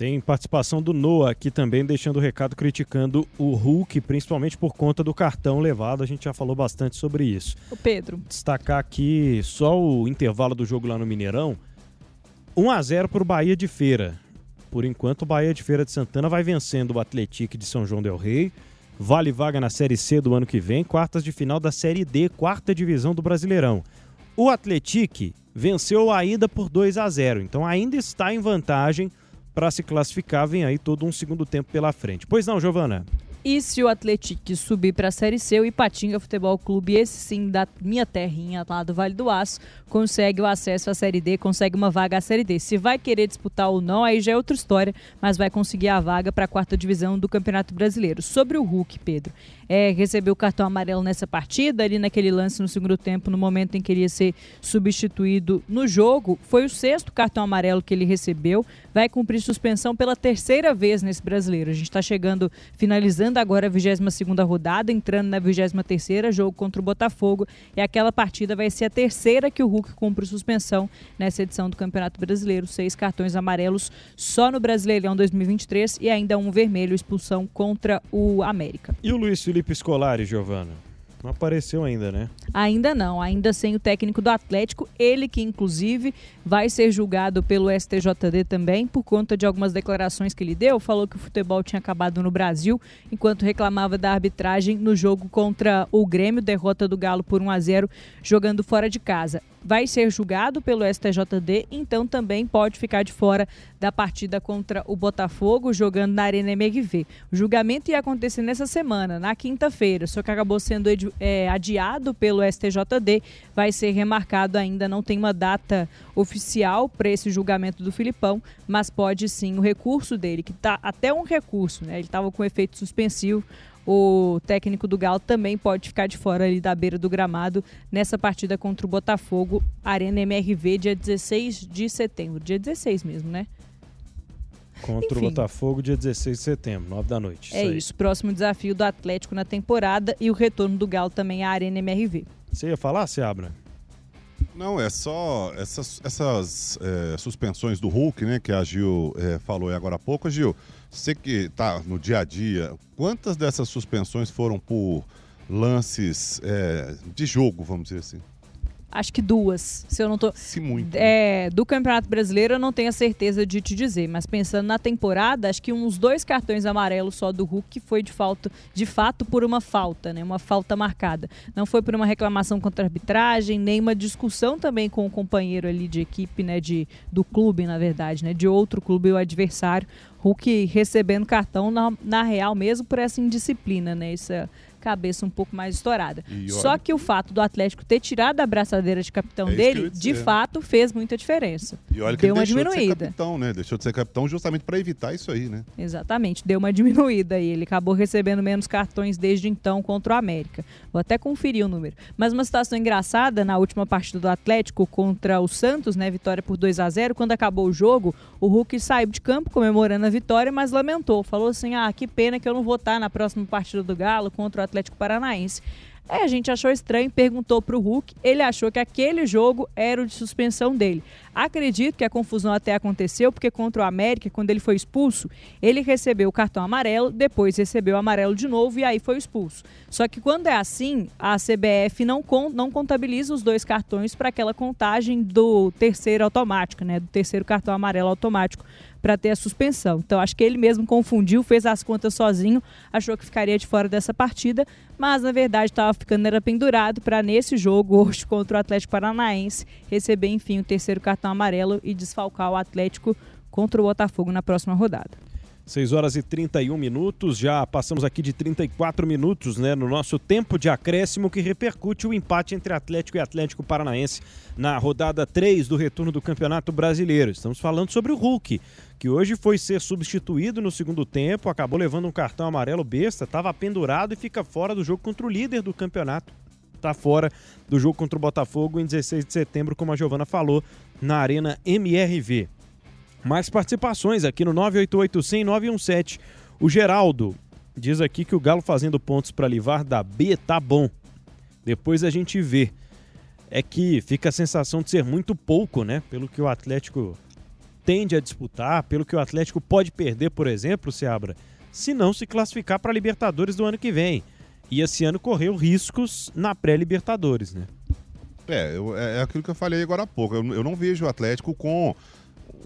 Tem participação do Noah aqui também, deixando o recado criticando o Hulk, principalmente por conta do cartão levado. A gente já falou bastante sobre isso. O Pedro. Destacar aqui só o intervalo do jogo lá no Mineirão. 1 a 0 para o Bahia de Feira. Por enquanto, o Bahia de Feira de Santana vai vencendo o Atlético de São João del Rei. Vale vaga na Série C do ano que vem, quartas de final da Série D, quarta divisão do Brasileirão. O Atlético venceu a ida por 2 a 0, então ainda está em vantagem para se classificar, vem aí todo um segundo tempo pela frente. Pois não, Giovana? E se o Atlético subir para a Série C, o Ipatinga Futebol Clube, esse sim da minha terrinha lá do Vale do Aço, consegue o acesso à Série D, consegue uma vaga à Série D. Se vai querer disputar ou não, aí já é outra história, mas vai conseguir a vaga para a quarta divisão do Campeonato Brasileiro. Sobre o Hulk, Pedro, é, recebeu o cartão amarelo nessa partida, ali naquele lance no segundo tempo, no momento em que ele ia ser substituído no jogo. Foi o sexto cartão amarelo que ele recebeu, vai cumprir suspensão pela terceira vez nesse brasileiro. A gente está chegando, finalizando agora a 22 rodada, entrando na 23 jogo contra o Botafogo. E aquela partida vai ser a terceira que o Hulk cumpre suspensão nessa edição do Campeonato Brasileiro. Seis cartões amarelos só no Brasileirão 2023 e ainda um vermelho, expulsão contra o América. E o Luiz Felipe Felipe Scolari, Giovana? Não apareceu ainda, né? Ainda não, ainda sem o técnico do Atlético, ele que inclusive vai ser julgado pelo STJD também por conta de algumas declarações que ele deu. Falou que o futebol tinha acabado no Brasil, enquanto reclamava da arbitragem no jogo contra o Grêmio, derrota do Galo por 1 a 0, jogando fora de casa vai ser julgado pelo STJD, então também pode ficar de fora da partida contra o Botafogo, jogando na Arena MRV. O julgamento ia acontecer nessa semana, na quinta-feira, só que acabou sendo é, adiado pelo STJD, vai ser remarcado ainda, não tem uma data oficial para esse julgamento do Filipão, mas pode sim o recurso dele, que está até um recurso, né? Ele estava com efeito suspensivo o técnico do Galo também pode ficar de fora ali da beira do gramado nessa partida contra o Botafogo, Arena MRV, dia 16 de setembro. Dia 16 mesmo, né? Contra Enfim. o Botafogo, dia 16 de setembro, 9 da noite. É isso, isso. Próximo desafio do Atlético na temporada e o retorno do Galo também à Arena MRV. Você ia falar, Seabra? Não, é só essas, essas é, suspensões do Hulk, né, que a Gil é, falou agora há pouco. Gil, você que está no dia a dia, quantas dessas suspensões foram por lances é, de jogo, vamos dizer assim? Acho que duas. Se eu não tô. Se muito. É, do Campeonato Brasileiro eu não tenho a certeza de te dizer, mas pensando na temporada, acho que uns dois cartões amarelos só do Hulk foi de falta, de fato por uma falta, né? Uma falta marcada. Não foi por uma reclamação contra a arbitragem, nem uma discussão também com o companheiro ali de equipe, né? De, do clube, na verdade, né? De outro clube, o adversário. Hulk recebendo cartão na, na real mesmo por essa indisciplina, né? Essa cabeça um pouco mais estourada. Só que o fato do Atlético ter tirado a braçadeira de capitão é dele, de fato, fez muita diferença. E olha que deu uma diminuída. De capitão, né? Deixou de ser capitão justamente para evitar isso aí, né? Exatamente, deu uma diminuída e ele acabou recebendo menos cartões desde então contra o América. Vou até conferir o número. Mas uma situação engraçada na última partida do Atlético contra o Santos, né? Vitória por 2 a 0 Quando acabou o jogo, o Hulk saiu de campo comemorando a vitória, mas lamentou. Falou assim: ah, que pena que eu não vou estar na próxima partida do Galo contra o Atlético Paranaense. Aí a gente achou estranho, perguntou para o Hulk, ele achou que aquele jogo era o de suspensão dele. Acredito que a confusão até aconteceu porque contra o América, quando ele foi expulso, ele recebeu o cartão amarelo, depois recebeu o amarelo de novo e aí foi expulso. Só que quando é assim, a CBF não, não contabiliza os dois cartões para aquela contagem do terceiro automático, né? Do terceiro cartão amarelo automático para ter a suspensão. Então acho que ele mesmo confundiu, fez as contas sozinho, achou que ficaria de fora dessa partida, mas na verdade estava ficando era pendurado para nesse jogo hoje contra o Atlético Paranaense receber enfim o terceiro cartão amarelo e desfalcar o Atlético contra o Botafogo na próxima rodada. 6 horas e 31 minutos, já passamos aqui de 34 minutos né, no nosso tempo de acréscimo que repercute o empate entre Atlético e Atlético Paranaense na rodada 3 do retorno do Campeonato Brasileiro. Estamos falando sobre o Hulk, que hoje foi ser substituído no segundo tempo, acabou levando um cartão amarelo besta, estava pendurado e fica fora do jogo contra o líder do campeonato. Está fora do jogo contra o Botafogo em 16 de setembro, como a Giovana falou, na Arena MRV. Mais participações aqui no 988 O Geraldo diz aqui que o Galo fazendo pontos para livrar da B tá bom. Depois a gente vê. É que fica a sensação de ser muito pouco, né? Pelo que o Atlético tende a disputar, pelo que o Atlético pode perder, por exemplo, Seabra, se não se classificar para a Libertadores do ano que vem. E esse ano correu riscos na pré-Libertadores, né? É, eu, é, é aquilo que eu falei agora há pouco. Eu, eu não vejo o Atlético com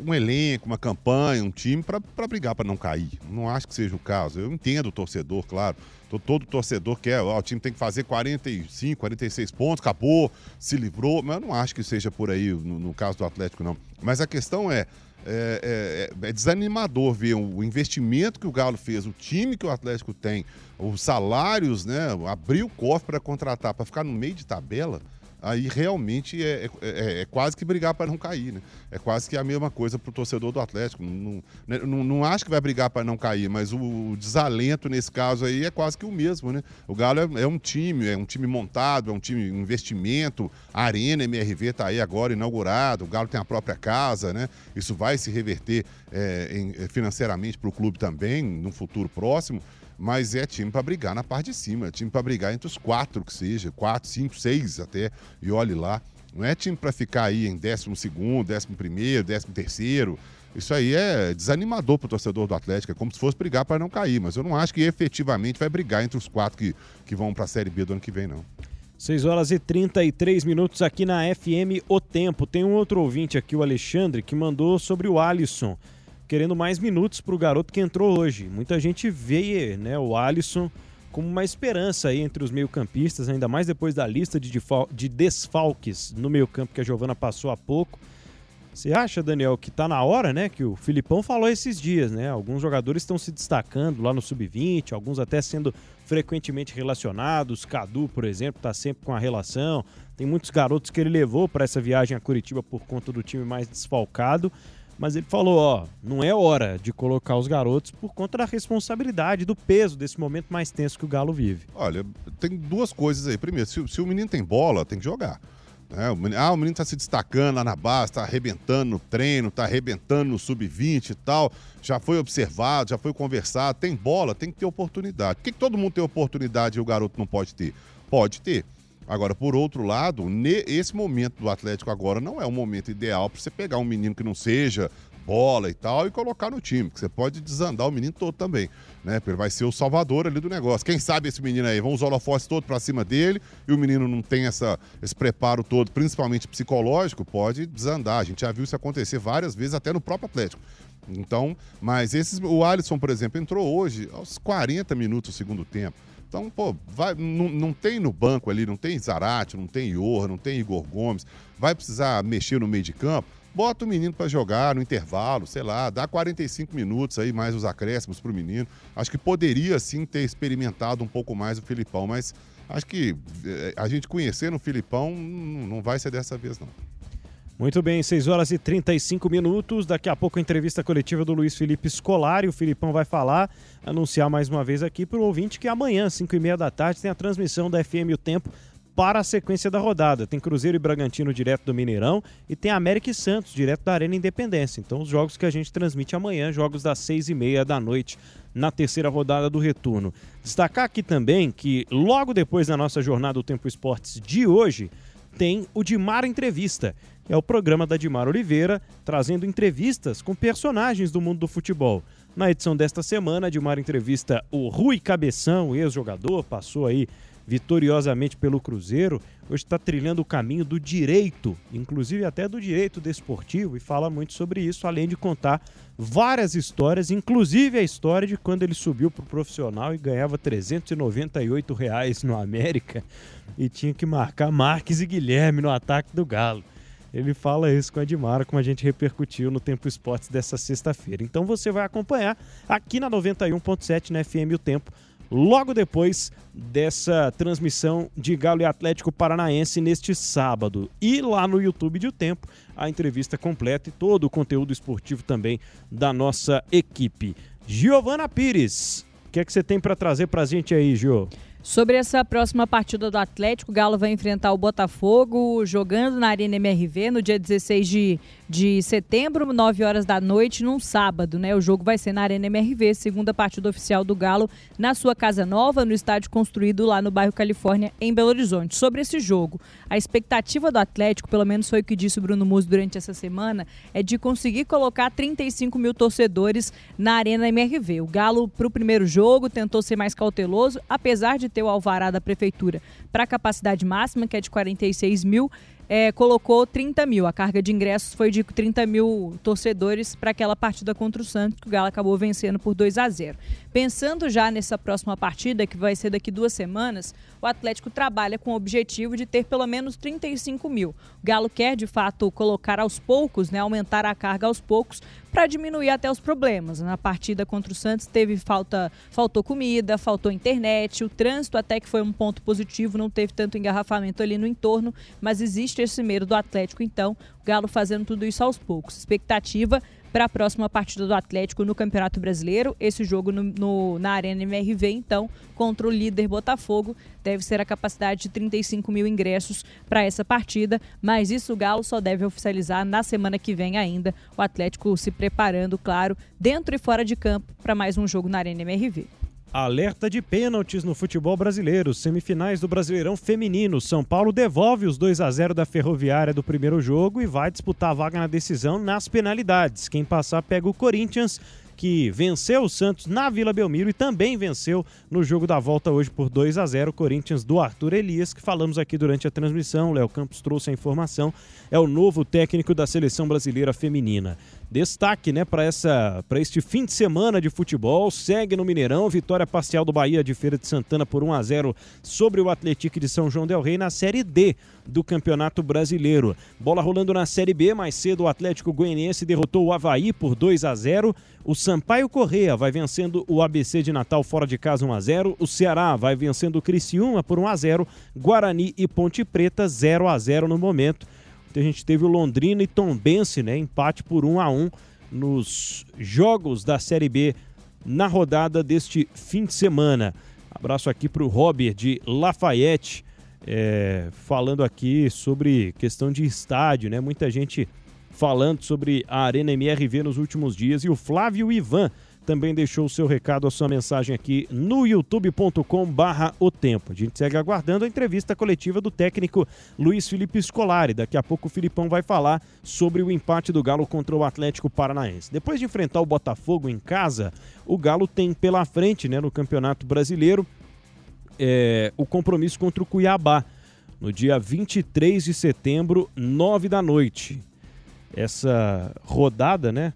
um elenco, uma campanha, um time para brigar para não cair. Não acho que seja o caso. Eu entendo o torcedor, claro. Todo torcedor quer, ó, o time tem que fazer 45, 46 pontos, acabou, se livrou, mas eu não acho que seja por aí no, no caso do Atlético, não. Mas a questão é, é, é, é, desanimador ver o investimento que o Galo fez, o time que o Atlético tem, os salários, né? Abrir o cofre para contratar, para ficar no meio de tabela aí realmente é, é, é, é quase que brigar para não cair, né? É quase que a mesma coisa para o torcedor do Atlético. Não, né, não, não, acho que vai brigar para não cair, mas o, o, desalento nesse caso aí é quase que o mesmo, né? O Galo é, é, um time, é um time montado, é um time investimento, a Arena MRV está aí agora inaugurado, o Galo tem a própria casa, né? Isso vai se reverter é, em, financeiramente para o clube também, no futuro próximo mas é time para brigar na parte de cima, é time para brigar entre os quatro que seja, quatro, cinco, seis até, e olhe lá. Não é time para ficar aí em décimo segundo, décimo primeiro, décimo terceiro. Isso aí é desanimador para o torcedor do Atlético, é como se fosse brigar para não cair, mas eu não acho que efetivamente vai brigar entre os quatro que, que vão para a Série B do ano que vem, não. 6 horas e 33 minutos aqui na FM O Tempo. Tem um outro ouvinte aqui, o Alexandre, que mandou sobre o Alisson querendo mais minutos para o garoto que entrou hoje. Muita gente vê né, o Alisson como uma esperança aí entre os meio-campistas, ainda mais depois da lista de, de desfalques no meio-campo que a Giovana passou há pouco. Você acha, Daniel, que está na hora, né? Que o Filipão falou esses dias, né? Alguns jogadores estão se destacando lá no sub-20, alguns até sendo frequentemente relacionados. Cadu, por exemplo, está sempre com a relação. Tem muitos garotos que ele levou para essa viagem a Curitiba por conta do time mais desfalcado. Mas ele falou, ó, não é hora de colocar os garotos por conta da responsabilidade, do peso desse momento mais tenso que o Galo vive. Olha, tem duas coisas aí. Primeiro, se, se o menino tem bola, tem que jogar. É, o menino, ah, o menino está se destacando lá na base, está arrebentando no treino, está arrebentando no sub-20 e tal. Já foi observado, já foi conversado. Tem bola, tem que ter oportunidade. Por que, que todo mundo tem oportunidade e o garoto não pode ter? Pode ter. Agora, por outro lado, esse momento do Atlético agora não é o momento ideal para você pegar um menino que não seja bola e tal e colocar no time, que você pode desandar o menino todo também, né? Porque vai ser o salvador ali do negócio. Quem sabe esse menino aí, vão os holofotes todos para cima dele e o menino não tem essa, esse preparo todo, principalmente psicológico, pode desandar. A gente já viu isso acontecer várias vezes, até no próprio Atlético. Então, mas esses, o Alisson, por exemplo, entrou hoje aos 40 minutos do segundo tempo. Então, pô, vai, não, tem no banco ali, não tem Zarate, não tem Ior, não tem Igor Gomes, vai precisar mexer no meio de campo, bota o menino para jogar no intervalo, sei lá, dá 45 minutos aí, mais os acréscimos para o menino. Acho que poderia sim ter experimentado um pouco mais o Filipão, mas acho que eh, a gente conhecendo o Filipão não vai ser dessa vez, não. Muito bem, 6 horas e 35 minutos. Daqui a pouco a entrevista coletiva do Luiz Felipe Scolari. O Filipão vai falar, anunciar mais uma vez aqui para o ouvinte que amanhã, 5 e meia da tarde, tem a transmissão da FM O Tempo para a sequência da rodada. Tem Cruzeiro e Bragantino direto do Mineirão e tem América e Santos direto da Arena Independência. Então os jogos que a gente transmite amanhã, jogos das seis e meia da noite na terceira rodada do retorno. Destacar aqui também que logo depois da nossa jornada do Tempo Esportes de hoje, tem o Dimar Entrevista. É o programa da Dimar Oliveira, trazendo entrevistas com personagens do mundo do futebol. Na edição desta semana, a Dimar entrevista o Rui Cabeção, ex-jogador, passou aí vitoriosamente pelo Cruzeiro, hoje está trilhando o caminho do direito, inclusive até do direito desportivo, e fala muito sobre isso, além de contar várias histórias, inclusive a história de quando ele subiu para o profissional e ganhava 398 reais no América e tinha que marcar Marques e Guilherme no ataque do Galo. Ele fala isso com a Edmar, como a gente repercutiu no Tempo Esportes dessa sexta-feira. Então você vai acompanhar aqui na 91.7 na FM O Tempo, logo depois dessa transmissão de Galo e Atlético Paranaense neste sábado. E lá no YouTube de O Tempo, a entrevista completa e todo o conteúdo esportivo também da nossa equipe. Giovana Pires, o que é que você tem para trazer para a gente aí, Gio? Sobre essa próxima partida do Atlético, o Galo vai enfrentar o Botafogo jogando na Arena MRV no dia 16 de, de setembro, 9 horas da noite, num sábado, né? O jogo vai ser na Arena MRV, segunda partida oficial do Galo na sua casa nova, no estádio construído lá no bairro Califórnia, em Belo Horizonte. Sobre esse jogo, a expectativa do Atlético, pelo menos foi o que disse o Bruno Musso durante essa semana, é de conseguir colocar 35 mil torcedores na Arena MRV. O Galo, para o primeiro jogo, tentou ser mais cauteloso, apesar de ter o alvará da prefeitura para a capacidade máxima, que é de 46 mil, é, colocou 30 mil. A carga de ingressos foi de 30 mil torcedores para aquela partida contra o Santos, que o Galo acabou vencendo por 2 a 0. Pensando já nessa próxima partida, que vai ser daqui duas semanas, o Atlético trabalha com o objetivo de ter pelo menos 35 mil. O Galo quer, de fato, colocar aos poucos, né, aumentar a carga aos poucos, para diminuir até os problemas. Na partida contra o Santos teve falta, faltou comida, faltou internet, o trânsito até que foi um ponto positivo, não teve tanto engarrafamento ali no entorno, mas existe esse medo do Atlético, então, o Galo fazendo tudo isso aos poucos. Expectativa para a próxima partida do Atlético no Campeonato Brasileiro. Esse jogo no, no, na Arena MRV, então, contra o líder Botafogo. Deve ser a capacidade de 35 mil ingressos para essa partida, mas isso o Galo só deve oficializar na semana que vem ainda. O Atlético se preparando, claro, dentro e fora de campo para mais um jogo na Arena MRV. Alerta de pênaltis no futebol brasileiro. Semifinais do Brasileirão Feminino. São Paulo devolve os 2 a 0 da Ferroviária do primeiro jogo e vai disputar a vaga na decisão nas penalidades. Quem passar pega o Corinthians que venceu o Santos na Vila Belmiro e também venceu no jogo da volta hoje por 2 a 0 Corinthians do Arthur Elias, que falamos aqui durante a transmissão. Léo Campos trouxe a informação. É o novo técnico da seleção brasileira feminina. Destaque, né, para essa para este fim de semana de futebol. Segue no Mineirão, vitória parcial do Bahia de Feira de Santana por 1 a 0 sobre o Atlético de São João del Rei na Série D do Campeonato Brasileiro. Bola rolando na Série B, mais cedo o Atlético Goianiense derrotou o Havaí por 2 a 0. O Sampaio Correia vai vencendo o ABC de Natal fora de casa 1 a 0. O Ceará vai vencendo o Criciúma por 1 a 0. Guarani e Ponte Preta 0 a 0 no momento a gente teve o Londrina e Tombense, né? Empate por 1 a 1 nos jogos da Série B na rodada deste fim de semana. Abraço aqui para o Robert de Lafayette, é, falando aqui sobre questão de estádio, né? Muita gente falando sobre a Arena MRV nos últimos dias e o Flávio Ivan também deixou o seu recado, a sua mensagem aqui no youtube.com barra o tempo. A gente segue aguardando a entrevista coletiva do técnico Luiz Felipe Scolari. Daqui a pouco o Filipão vai falar sobre o empate do Galo contra o Atlético Paranaense. Depois de enfrentar o Botafogo em casa, o Galo tem pela frente, né, no Campeonato Brasileiro, é, o compromisso contra o Cuiabá, no dia 23 de setembro, 9 da noite. Essa rodada, né,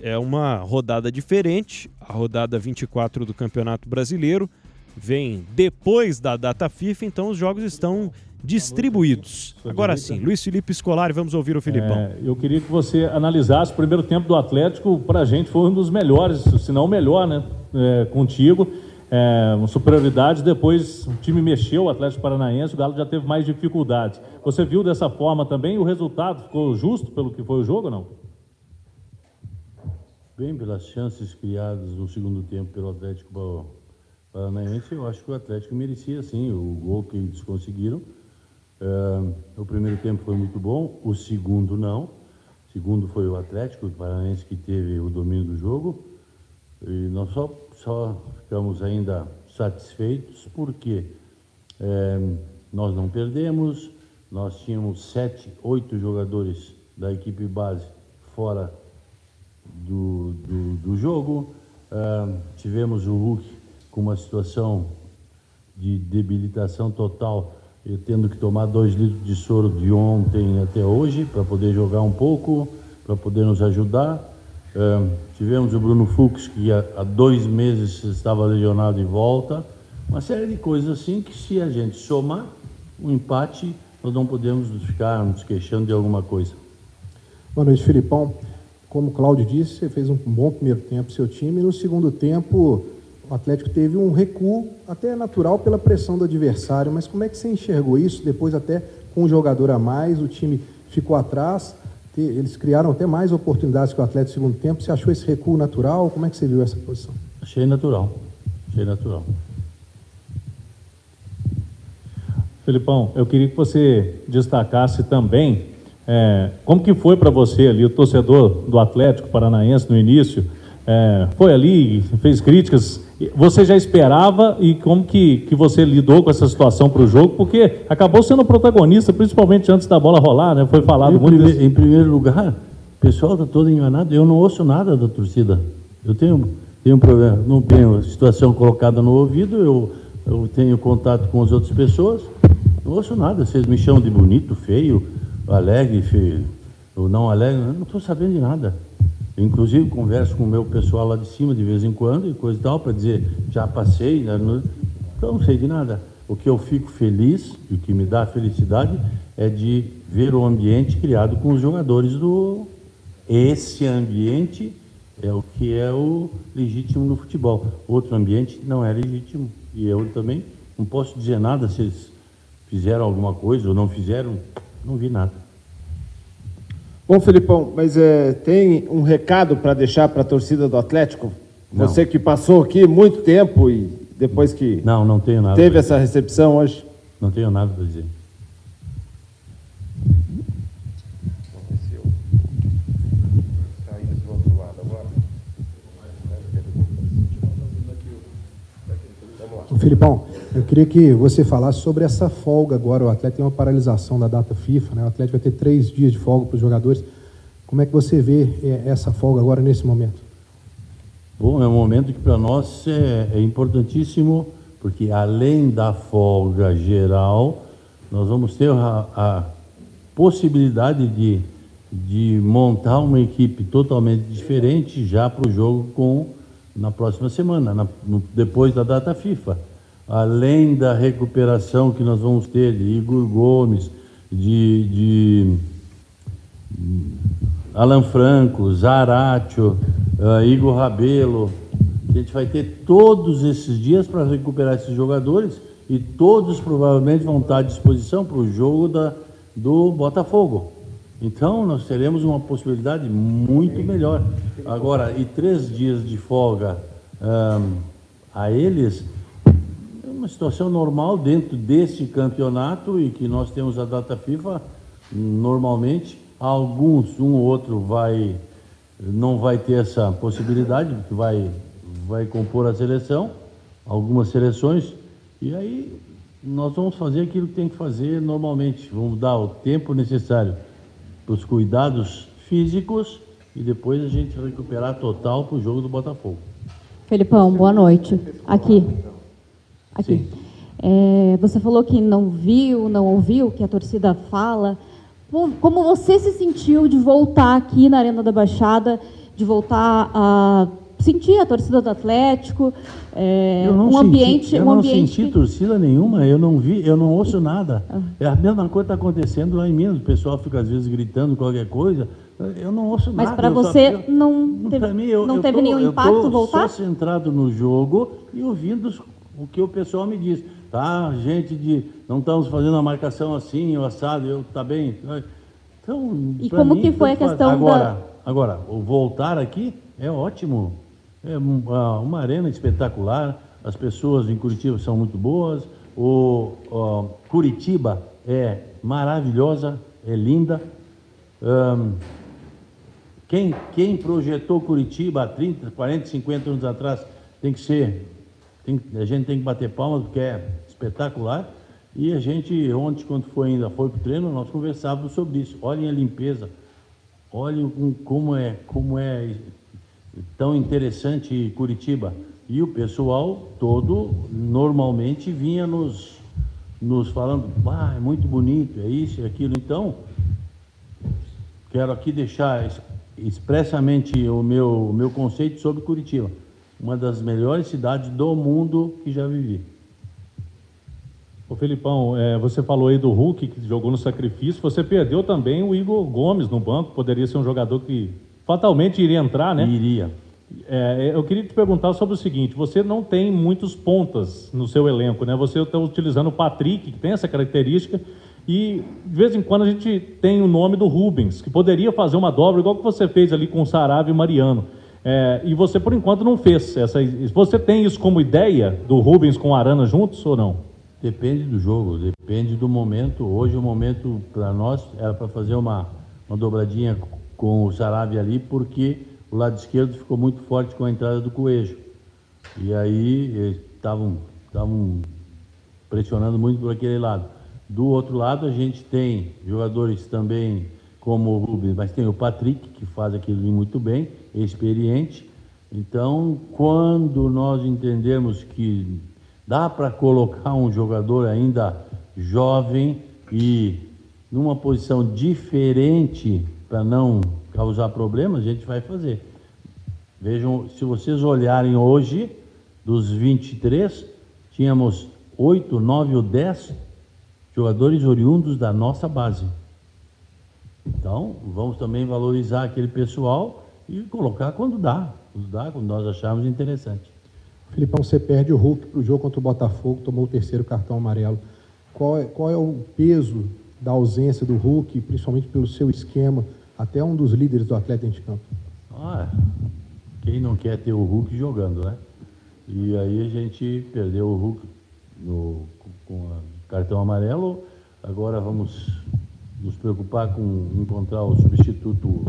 é uma rodada diferente, a rodada 24 do Campeonato Brasileiro vem depois da data FIFA, então os jogos estão distribuídos. Agora sim, Luiz Felipe Scolari, vamos ouvir o Filipão. É, eu queria que você analisasse o primeiro tempo do Atlético, para a gente foi um dos melhores, se não o melhor, né? É, contigo, é, uma superioridade, depois o time mexeu, o Atlético Paranaense, o Galo já teve mais dificuldades. Você viu dessa forma também, o resultado ficou justo pelo que foi o jogo ou não? Bem, pelas chances criadas no segundo tempo pelo Atlético Paranaense, eu acho que o Atlético merecia sim o gol que eles conseguiram. Uh, o primeiro tempo foi muito bom, o segundo não. O segundo foi o Atlético Paranaense que teve o domínio do jogo. E nós só, só ficamos ainda satisfeitos porque é, nós não perdemos, nós tínhamos sete, oito jogadores da equipe base fora do, do, do jogo. Uh, tivemos o Hulk com uma situação de debilitação total, tendo que tomar dois litros de soro de ontem até hoje para poder jogar um pouco, para poder nos ajudar. Uh, tivemos o Bruno Fux, que há, há dois meses estava lesionado e volta. Uma série de coisas assim que, se a gente somar, o um empate nós não podemos ficar nos queixando de alguma coisa. Boa noite, Filipão. Como o Cláudio disse, você fez um bom primeiro tempo seu time. E no segundo tempo, o Atlético teve um recuo, até natural, pela pressão do adversário. Mas como é que você enxergou isso? Depois, até com um jogador a mais, o time ficou atrás. Eles criaram até mais oportunidades que o Atlético no segundo tempo. Você achou esse recuo natural? Como é que você viu essa posição? Achei natural. Achei natural. Felipão, eu queria que você destacasse também é, como que foi para você ali, o torcedor do Atlético Paranaense no início, é, foi ali, fez críticas, você já esperava e como que, que você lidou com essa situação para o jogo, porque acabou sendo protagonista, principalmente antes da bola rolar, né? Foi falado em muito. Prime, Em primeiro lugar, o pessoal está todo enganado, eu não ouço nada da torcida. Eu tenho, tenho problema, não tenho situação colocada no ouvido, eu, eu tenho contato com as outras pessoas, não ouço nada. Vocês me chamam de bonito, feio, alegre, feio, ou não alegre, eu não estou sabendo de nada. Inclusive, converso com o meu pessoal lá de cima de vez em quando e coisa e tal, para dizer, já passei, né? então não sei de nada. O que eu fico feliz, e o que me dá felicidade, é de ver o ambiente criado com os jogadores do. Esse ambiente é o que é o legítimo no futebol. Outro ambiente não é legítimo. E eu também não posso dizer nada se eles fizeram alguma coisa ou não fizeram, não vi nada. Bom, Felipão, mas é, tem um recado para deixar para a torcida do Atlético? Não. Você que passou aqui muito tempo e depois que Não, não tenho nada. teve essa recepção hoje. Não tenho nada para dizer. Filipão, eu queria que você falasse sobre essa folga agora. O Atlético tem uma paralisação da data FIFA, né? O Atlético vai ter três dias de folga para os jogadores. Como é que você vê eh, essa folga agora nesse momento? Bom, é um momento que para nós é, é importantíssimo, porque além da folga geral, nós vamos ter a, a possibilidade de, de montar uma equipe totalmente diferente já para o jogo com na próxima semana, na- no- depois da data FIFA. Além da recuperação que nós vamos ter de Igor Gomes, de, de Alan Franco, Zaratio, eh, Igor Rabelo. A gente vai ter todos esses dias para recuperar esses jogadores e todos provavelmente vão estar à disposição para o jogo da, do Botafogo. Então nós teremos uma possibilidade muito melhor. Agora, e três dias de folga ahn, a eles uma situação normal dentro desse campeonato e que nós temos a data FIFA normalmente alguns um ou outro vai não vai ter essa possibilidade porque vai vai compor a seleção algumas seleções e aí nós vamos fazer aquilo que tem que fazer normalmente vamos dar o tempo necessário para os cuidados físicos e depois a gente recuperar total para o jogo do Botafogo Felipão, boa noite. Aqui. Aqui. É, você falou que não viu, não ouviu o que a torcida fala. Como você se sentiu de voltar aqui na Arena da Baixada, de voltar a sentir a torcida do Atlético, é, Eu não um senti, ambiente, eu um não ambiente senti que- torcida nenhuma, eu não vi, eu não ouço nada. É a mesma coisa que está acontecendo lá em Minas, o pessoal fica às vezes gritando qualquer coisa, eu não ouço Mas nada. para eu só- você eu- não teve, mim, eu- não eu teve tô- nenhum eu impacto tô voltar? só centrado no jogo e ouvindo os- o que o pessoal me diz. Tá, gente de, não estamos fazendo a marcação assim, o assado, eu, tá bem. Então, E como mim, que foi a questão agora, da- Agora, o voltar aqui é ótimo. É um- ah, uma arena espetacular. As pessoas em Curitiba são muito boas. O, ó, Curitiba é maravilhosa, é linda. Ahn, quem, quem projetou Curitiba há 30, 40, 50 anos atrás tem que ser. Tem- a gente tem que bater palmas porque é espetacular. E a gente, ontem, quando foi ainda foi para o treino, nós conversávamos sobre isso. Olhem a limpeza, olhem como é, como é tão interessante Curitiba. E o pessoal todo normalmente vinha nos, nos falando, ah, é muito bonito, é isso, é aquilo. Então, quero aqui deixar es- expressamente o meu, o meu conceito sobre Curitiba. Uma das melhores cidades do mundo que já vivi. Ô Felipão, é, você falou aí do Hulk que jogou no sacrifício, você perdeu também o Igor Gomes no banco, poderia ser um jogador que fatalmente iria entrar, né? Iria. É, eu queria te perguntar sobre o seguinte: você não tem muitos pontas no seu elenco, né? Você está utilizando o Patrick, que tem essa característica, e de vez em quando a gente tem o nome do Rubens, que poderia fazer uma dobra, igual que você fez ali com o Sarave e o Mariano. É, e você, por enquanto, não fez essa. Você tem isso como ideia do Rubens com o Arana juntos ou não? Depende do jogo, depende do momento. Hoje o momento para nós era para fazer uma, uma dobradinha com o Sarave ali, porque o lado esquerdo ficou muito forte com a entrada do Coelho. E aí estavam pressionando muito por aquele lado. Do outro lado, a gente tem jogadores também como o Rubens, mas tem o Patrick, que faz aquilo muito bem, experiente. Então, quando nós entendemos que dá para colocar um jogador ainda jovem e numa posição diferente para não causar problemas, a gente vai fazer. Vejam, se vocês olharem hoje, dos 23, tínhamos 8, 9 ou 10 jogadores oriundos da nossa base. Então, vamos também valorizar aquele pessoal e colocar quando dá, quando dá, quando nós acharmos interessante. Filipão, você perde o Hulk para o jogo contra o Botafogo, tomou o terceiro cartão amarelo. Qual é, qual é o peso da ausência do Hulk, principalmente pelo seu esquema? até um dos líderes do atleta de campo. Ah, quem não quer ter o Hulk jogando, né? E aí a gente perdeu o Hulk no, com o cartão amarelo. Agora vamos nos preocupar com encontrar o substituto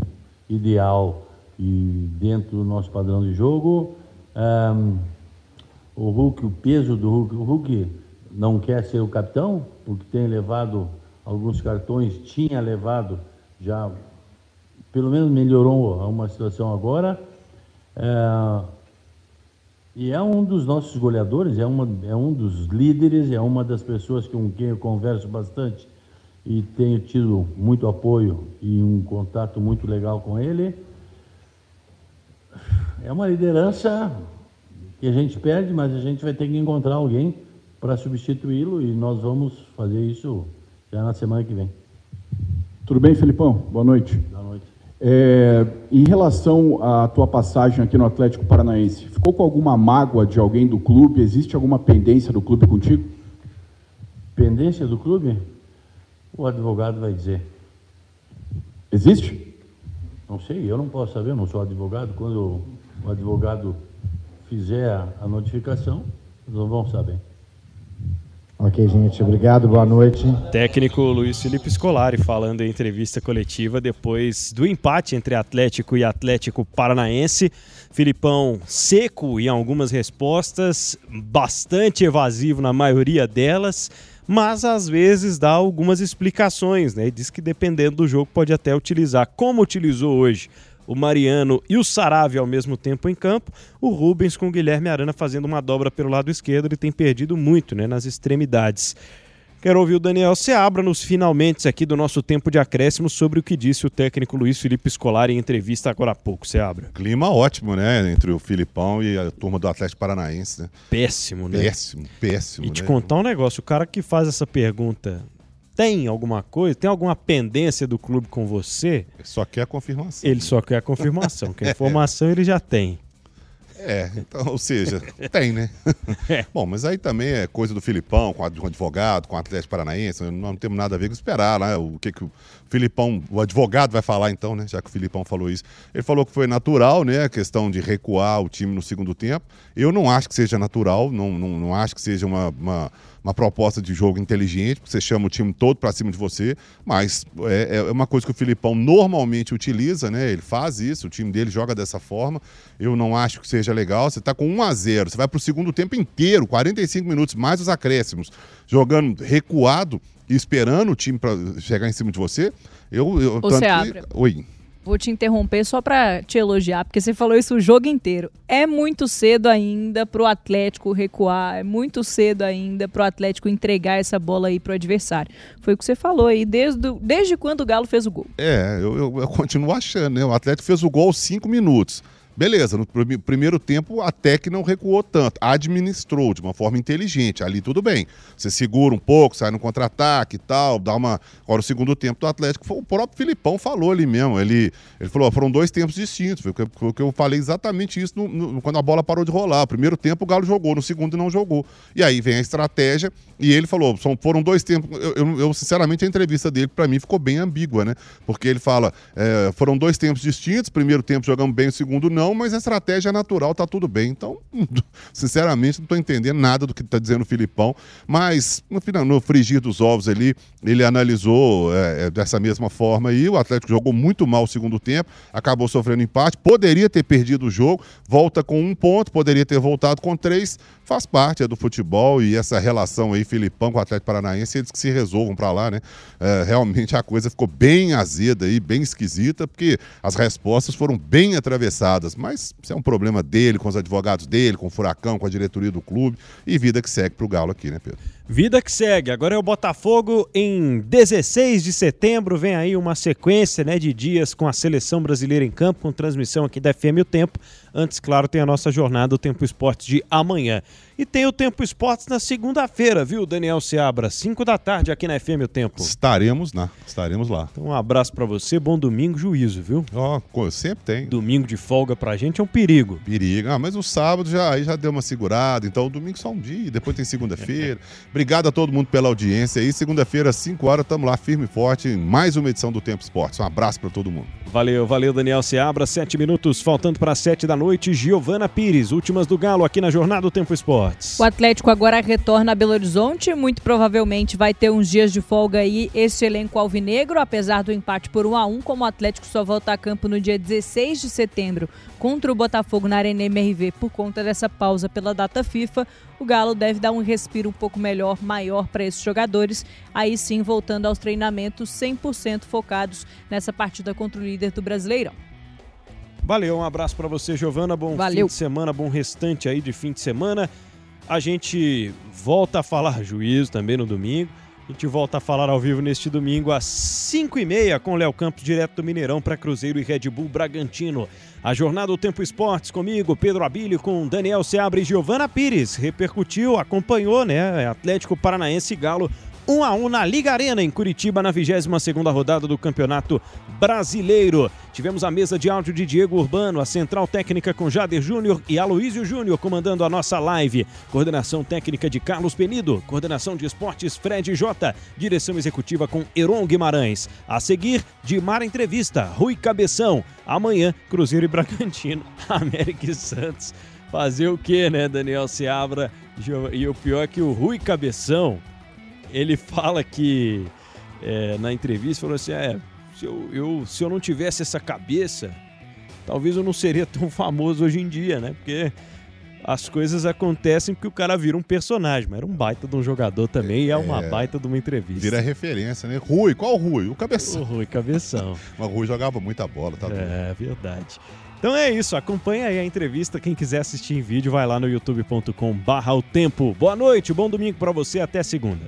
ideal e dentro do nosso padrão de jogo. Um, o Hulk, o peso do Hulk, o Hulk não quer ser o capitão, porque tem levado alguns cartões, tinha levado já pelo menos melhorou uma situação agora. É, e é um dos nossos goleadores, é, uma, é um dos líderes, é uma das pessoas com quem eu converso bastante e tenho tido muito apoio e um contato muito legal com ele. É uma liderança que a gente perde, mas a gente vai ter que encontrar alguém para substituí-lo e nós vamos fazer isso já na semana que vem. Tudo bem, Felipão? Boa noite. Boa noite. É, em relação à tua passagem aqui no Atlético Paranaense, ficou com alguma mágoa de alguém do clube? Existe alguma pendência do clube contigo? Pendência do clube? O advogado vai dizer. Existe? Não sei, eu não posso saber, não sou advogado. Quando o advogado fizer a notificação, nós vamos saber. Ok, gente, obrigado, boa noite. Técnico Luiz Felipe Scolari falando em entrevista coletiva depois do empate entre Atlético e Atlético Paranaense. Filipão seco em algumas respostas, bastante evasivo na maioria delas, mas às vezes dá algumas explicações, né? E diz que dependendo do jogo pode até utilizar, como utilizou hoje o Mariano e o Saravia ao mesmo tempo em campo. O Rubens com o Guilherme Arana fazendo uma dobra pelo lado esquerdo. Ele tem perdido muito né, nas extremidades. Quero ouvir o Daniel Seabra nos finalmente aqui do nosso tempo de acréscimo sobre o que disse o técnico Luiz Felipe Scolari em entrevista agora há pouco. Seabra. Clima ótimo, né? Entre o Filipão e a turma do Atlético Paranaense, né? Péssimo, né? Péssimo, péssimo. E te né? contar um negócio: o cara que faz essa pergunta tem alguma coisa, tem alguma pendência do clube com você? Ele só quer a confirmação. Ele só quer a confirmação, que a informação ele já tem. É, então, ou seja, tem, né? É. Bom, mas aí também é coisa do Filipão, com o advogado, com o Atlético Paranaense, nós não temos nada a ver com esperar, né? O que, que o Filipão, o advogado vai falar então, né? Já que o Filipão falou isso. Ele falou que foi natural, né? A questão de recuar o time no segundo tempo. Eu não acho que seja natural, não, não, não acho que seja uma, uma uma proposta de jogo inteligente, porque você chama o time todo para cima de você, mas é, é, uma coisa que o Filipão normalmente utiliza, né? Ele faz isso, o time dele joga dessa forma. Eu não acho que seja legal. Você está com 1 a 0 você vai para o segundo tempo inteiro, 45 minutos, mais os acréscimos, jogando recuado e esperando o time para chegar em cima de você. Eu, eu Você abre. Que... Oi. Vou te interromper só para te elogiar, porque você falou isso o jogo inteiro. É muito cedo ainda para o Atlético recuar, é muito cedo ainda para o Atlético entregar essa bola aí para o adversário. Foi o que você falou aí, desde, desde quando o Galo fez o gol. É, eu, eu, eu continuo achando, né? O Atlético fez o gol aos cinco minutos. Beleza, no prim- primeiro tempo até que não recuou tanto, administrou de uma forma inteligente, ali tudo bem. Você segura um pouco, sai no contra-ataque e tal, dá uma. Agora o segundo tempo do Atlético, foi o próprio Filipão falou ali mesmo. Ele, ele falou: foram dois tempos distintos. Foi o que eu falei exatamente isso no- no- quando a bola parou de rolar. O primeiro tempo o Galo jogou, no segundo não jogou. E aí vem a estratégia, e ele falou: são, foram dois tempos. Eu, eu- eu, sinceramente, a entrevista dele, para mim, ficou bem ambígua, né? Porque ele fala: é, foram dois tempos distintos, primeiro tempo jogamos bem, o segundo não, mas a estratégia é natural, tá tudo bem. Então, sinceramente, não estou entendendo nada do que está dizendo o Filipão, mas no, no frigir dos ovos ali, ele analisou é, é, dessa mesma forma aí. O Atlético jogou muito mal o segundo tempo, acabou sofrendo empate, poderia ter perdido o jogo, volta com um ponto, poderia ter voltado com três, faz parte é do futebol e essa relação aí, Filipão com o Atlético Paranaense, eles que se resolvam para lá, né? É, realmente a coisa ficou bem azeda aí, bem esquisita, porque as respostas foram bem atravessadas, mas isso é um problema dele, com os advogados dele, com o Furacão, com a diretoria do clube e vida que segue pro Galo aqui, né, Pedro? Vida que segue. Agora é o Botafogo em 16 de setembro. Vem aí uma sequência né, de dias com a seleção brasileira em campo, com transmissão aqui da FM O Tempo. Antes, claro, tem a nossa jornada, o Tempo Esportes de amanhã. E tem o Tempo Esportes na segunda-feira, viu, Daniel Seabra? 5 da tarde aqui na FM O Tempo. Estaremos lá, estaremos lá. Então, um abraço pra você, bom domingo, juízo, viu? Ó, co- sempre tem. Domingo de folga pra gente é um perigo. Perigo. Ah, mas o sábado já, aí já deu uma segurada, então o domingo só um dia, depois tem segunda-feira. Obrigado a todo mundo pela audiência aí. Segunda-feira, às 5 horas, estamos lá firme e forte em mais uma edição do Tempo Esportes. Um abraço para todo mundo. Valeu, valeu, Daniel Seabra. Sete minutos faltando para sete da noite. Giovana Pires, últimas do Galo aqui na Jornada do Tempo Esportes. O Atlético agora retorna a Belo Horizonte, muito provavelmente vai ter uns dias de folga aí esse elenco alvinegro, apesar do empate por 1 a 1 como o Atlético só volta a campo no dia 16 de setembro contra o Botafogo na Arena MRV por conta dessa pausa pela data FIFA, o Galo deve dar um respiro um pouco melhor, maior para esses jogadores, aí sim voltando aos treinamentos 100% focados nessa partida contra o líder do Brasileirão. Valeu, um abraço para você, Giovana. Bom Valeu. fim de semana, bom restante aí de fim de semana. A gente volta a falar juízo também no domingo. A gente volta a falar ao vivo neste domingo às 5h30 com Léo Campos, direto do Mineirão para Cruzeiro e Red Bull Bragantino. A jornada do Tempo Esportes comigo, Pedro Abílio, com Daniel Seabra e Giovana Pires. Repercutiu, acompanhou, né? Atlético Paranaense e Galo 1 a 1 na Liga Arena em Curitiba na 22ª rodada do Campeonato Brasileiro. Tivemos a mesa de áudio de Diego Urbano, a central técnica com Jader Júnior e Aloísio Júnior comandando a nossa live. Coordenação técnica de Carlos Penido, coordenação de esportes Fred Jota, direção executiva com Heron Guimarães. A seguir, de Mar Entrevista, Rui Cabeção. Amanhã, Cruzeiro e Bragantino, América e Santos. Fazer o quê, né, Daniel Seabra? E o pior é que o Rui Cabeção, ele fala que é, na entrevista falou assim: é, se eu, eu- se eu não tivesse essa cabeça, talvez eu não seria tão famoso hoje em dia, né? Porque as coisas acontecem porque o cara vira um personagem, mas era um baita de um jogador também e é uma É. baita de uma entrevista. Vira referência, né? Rui, qual Rui? O Cabeção. O Rui Cabeção. Mas o Rui jogava muita bola, tá doido. É verdade. Então é isso, acompanha aí a entrevista. Quem quiser assistir em vídeo, vai lá no youtube.com barra o tempo. Boa noite, bom domingo pra você, até segunda.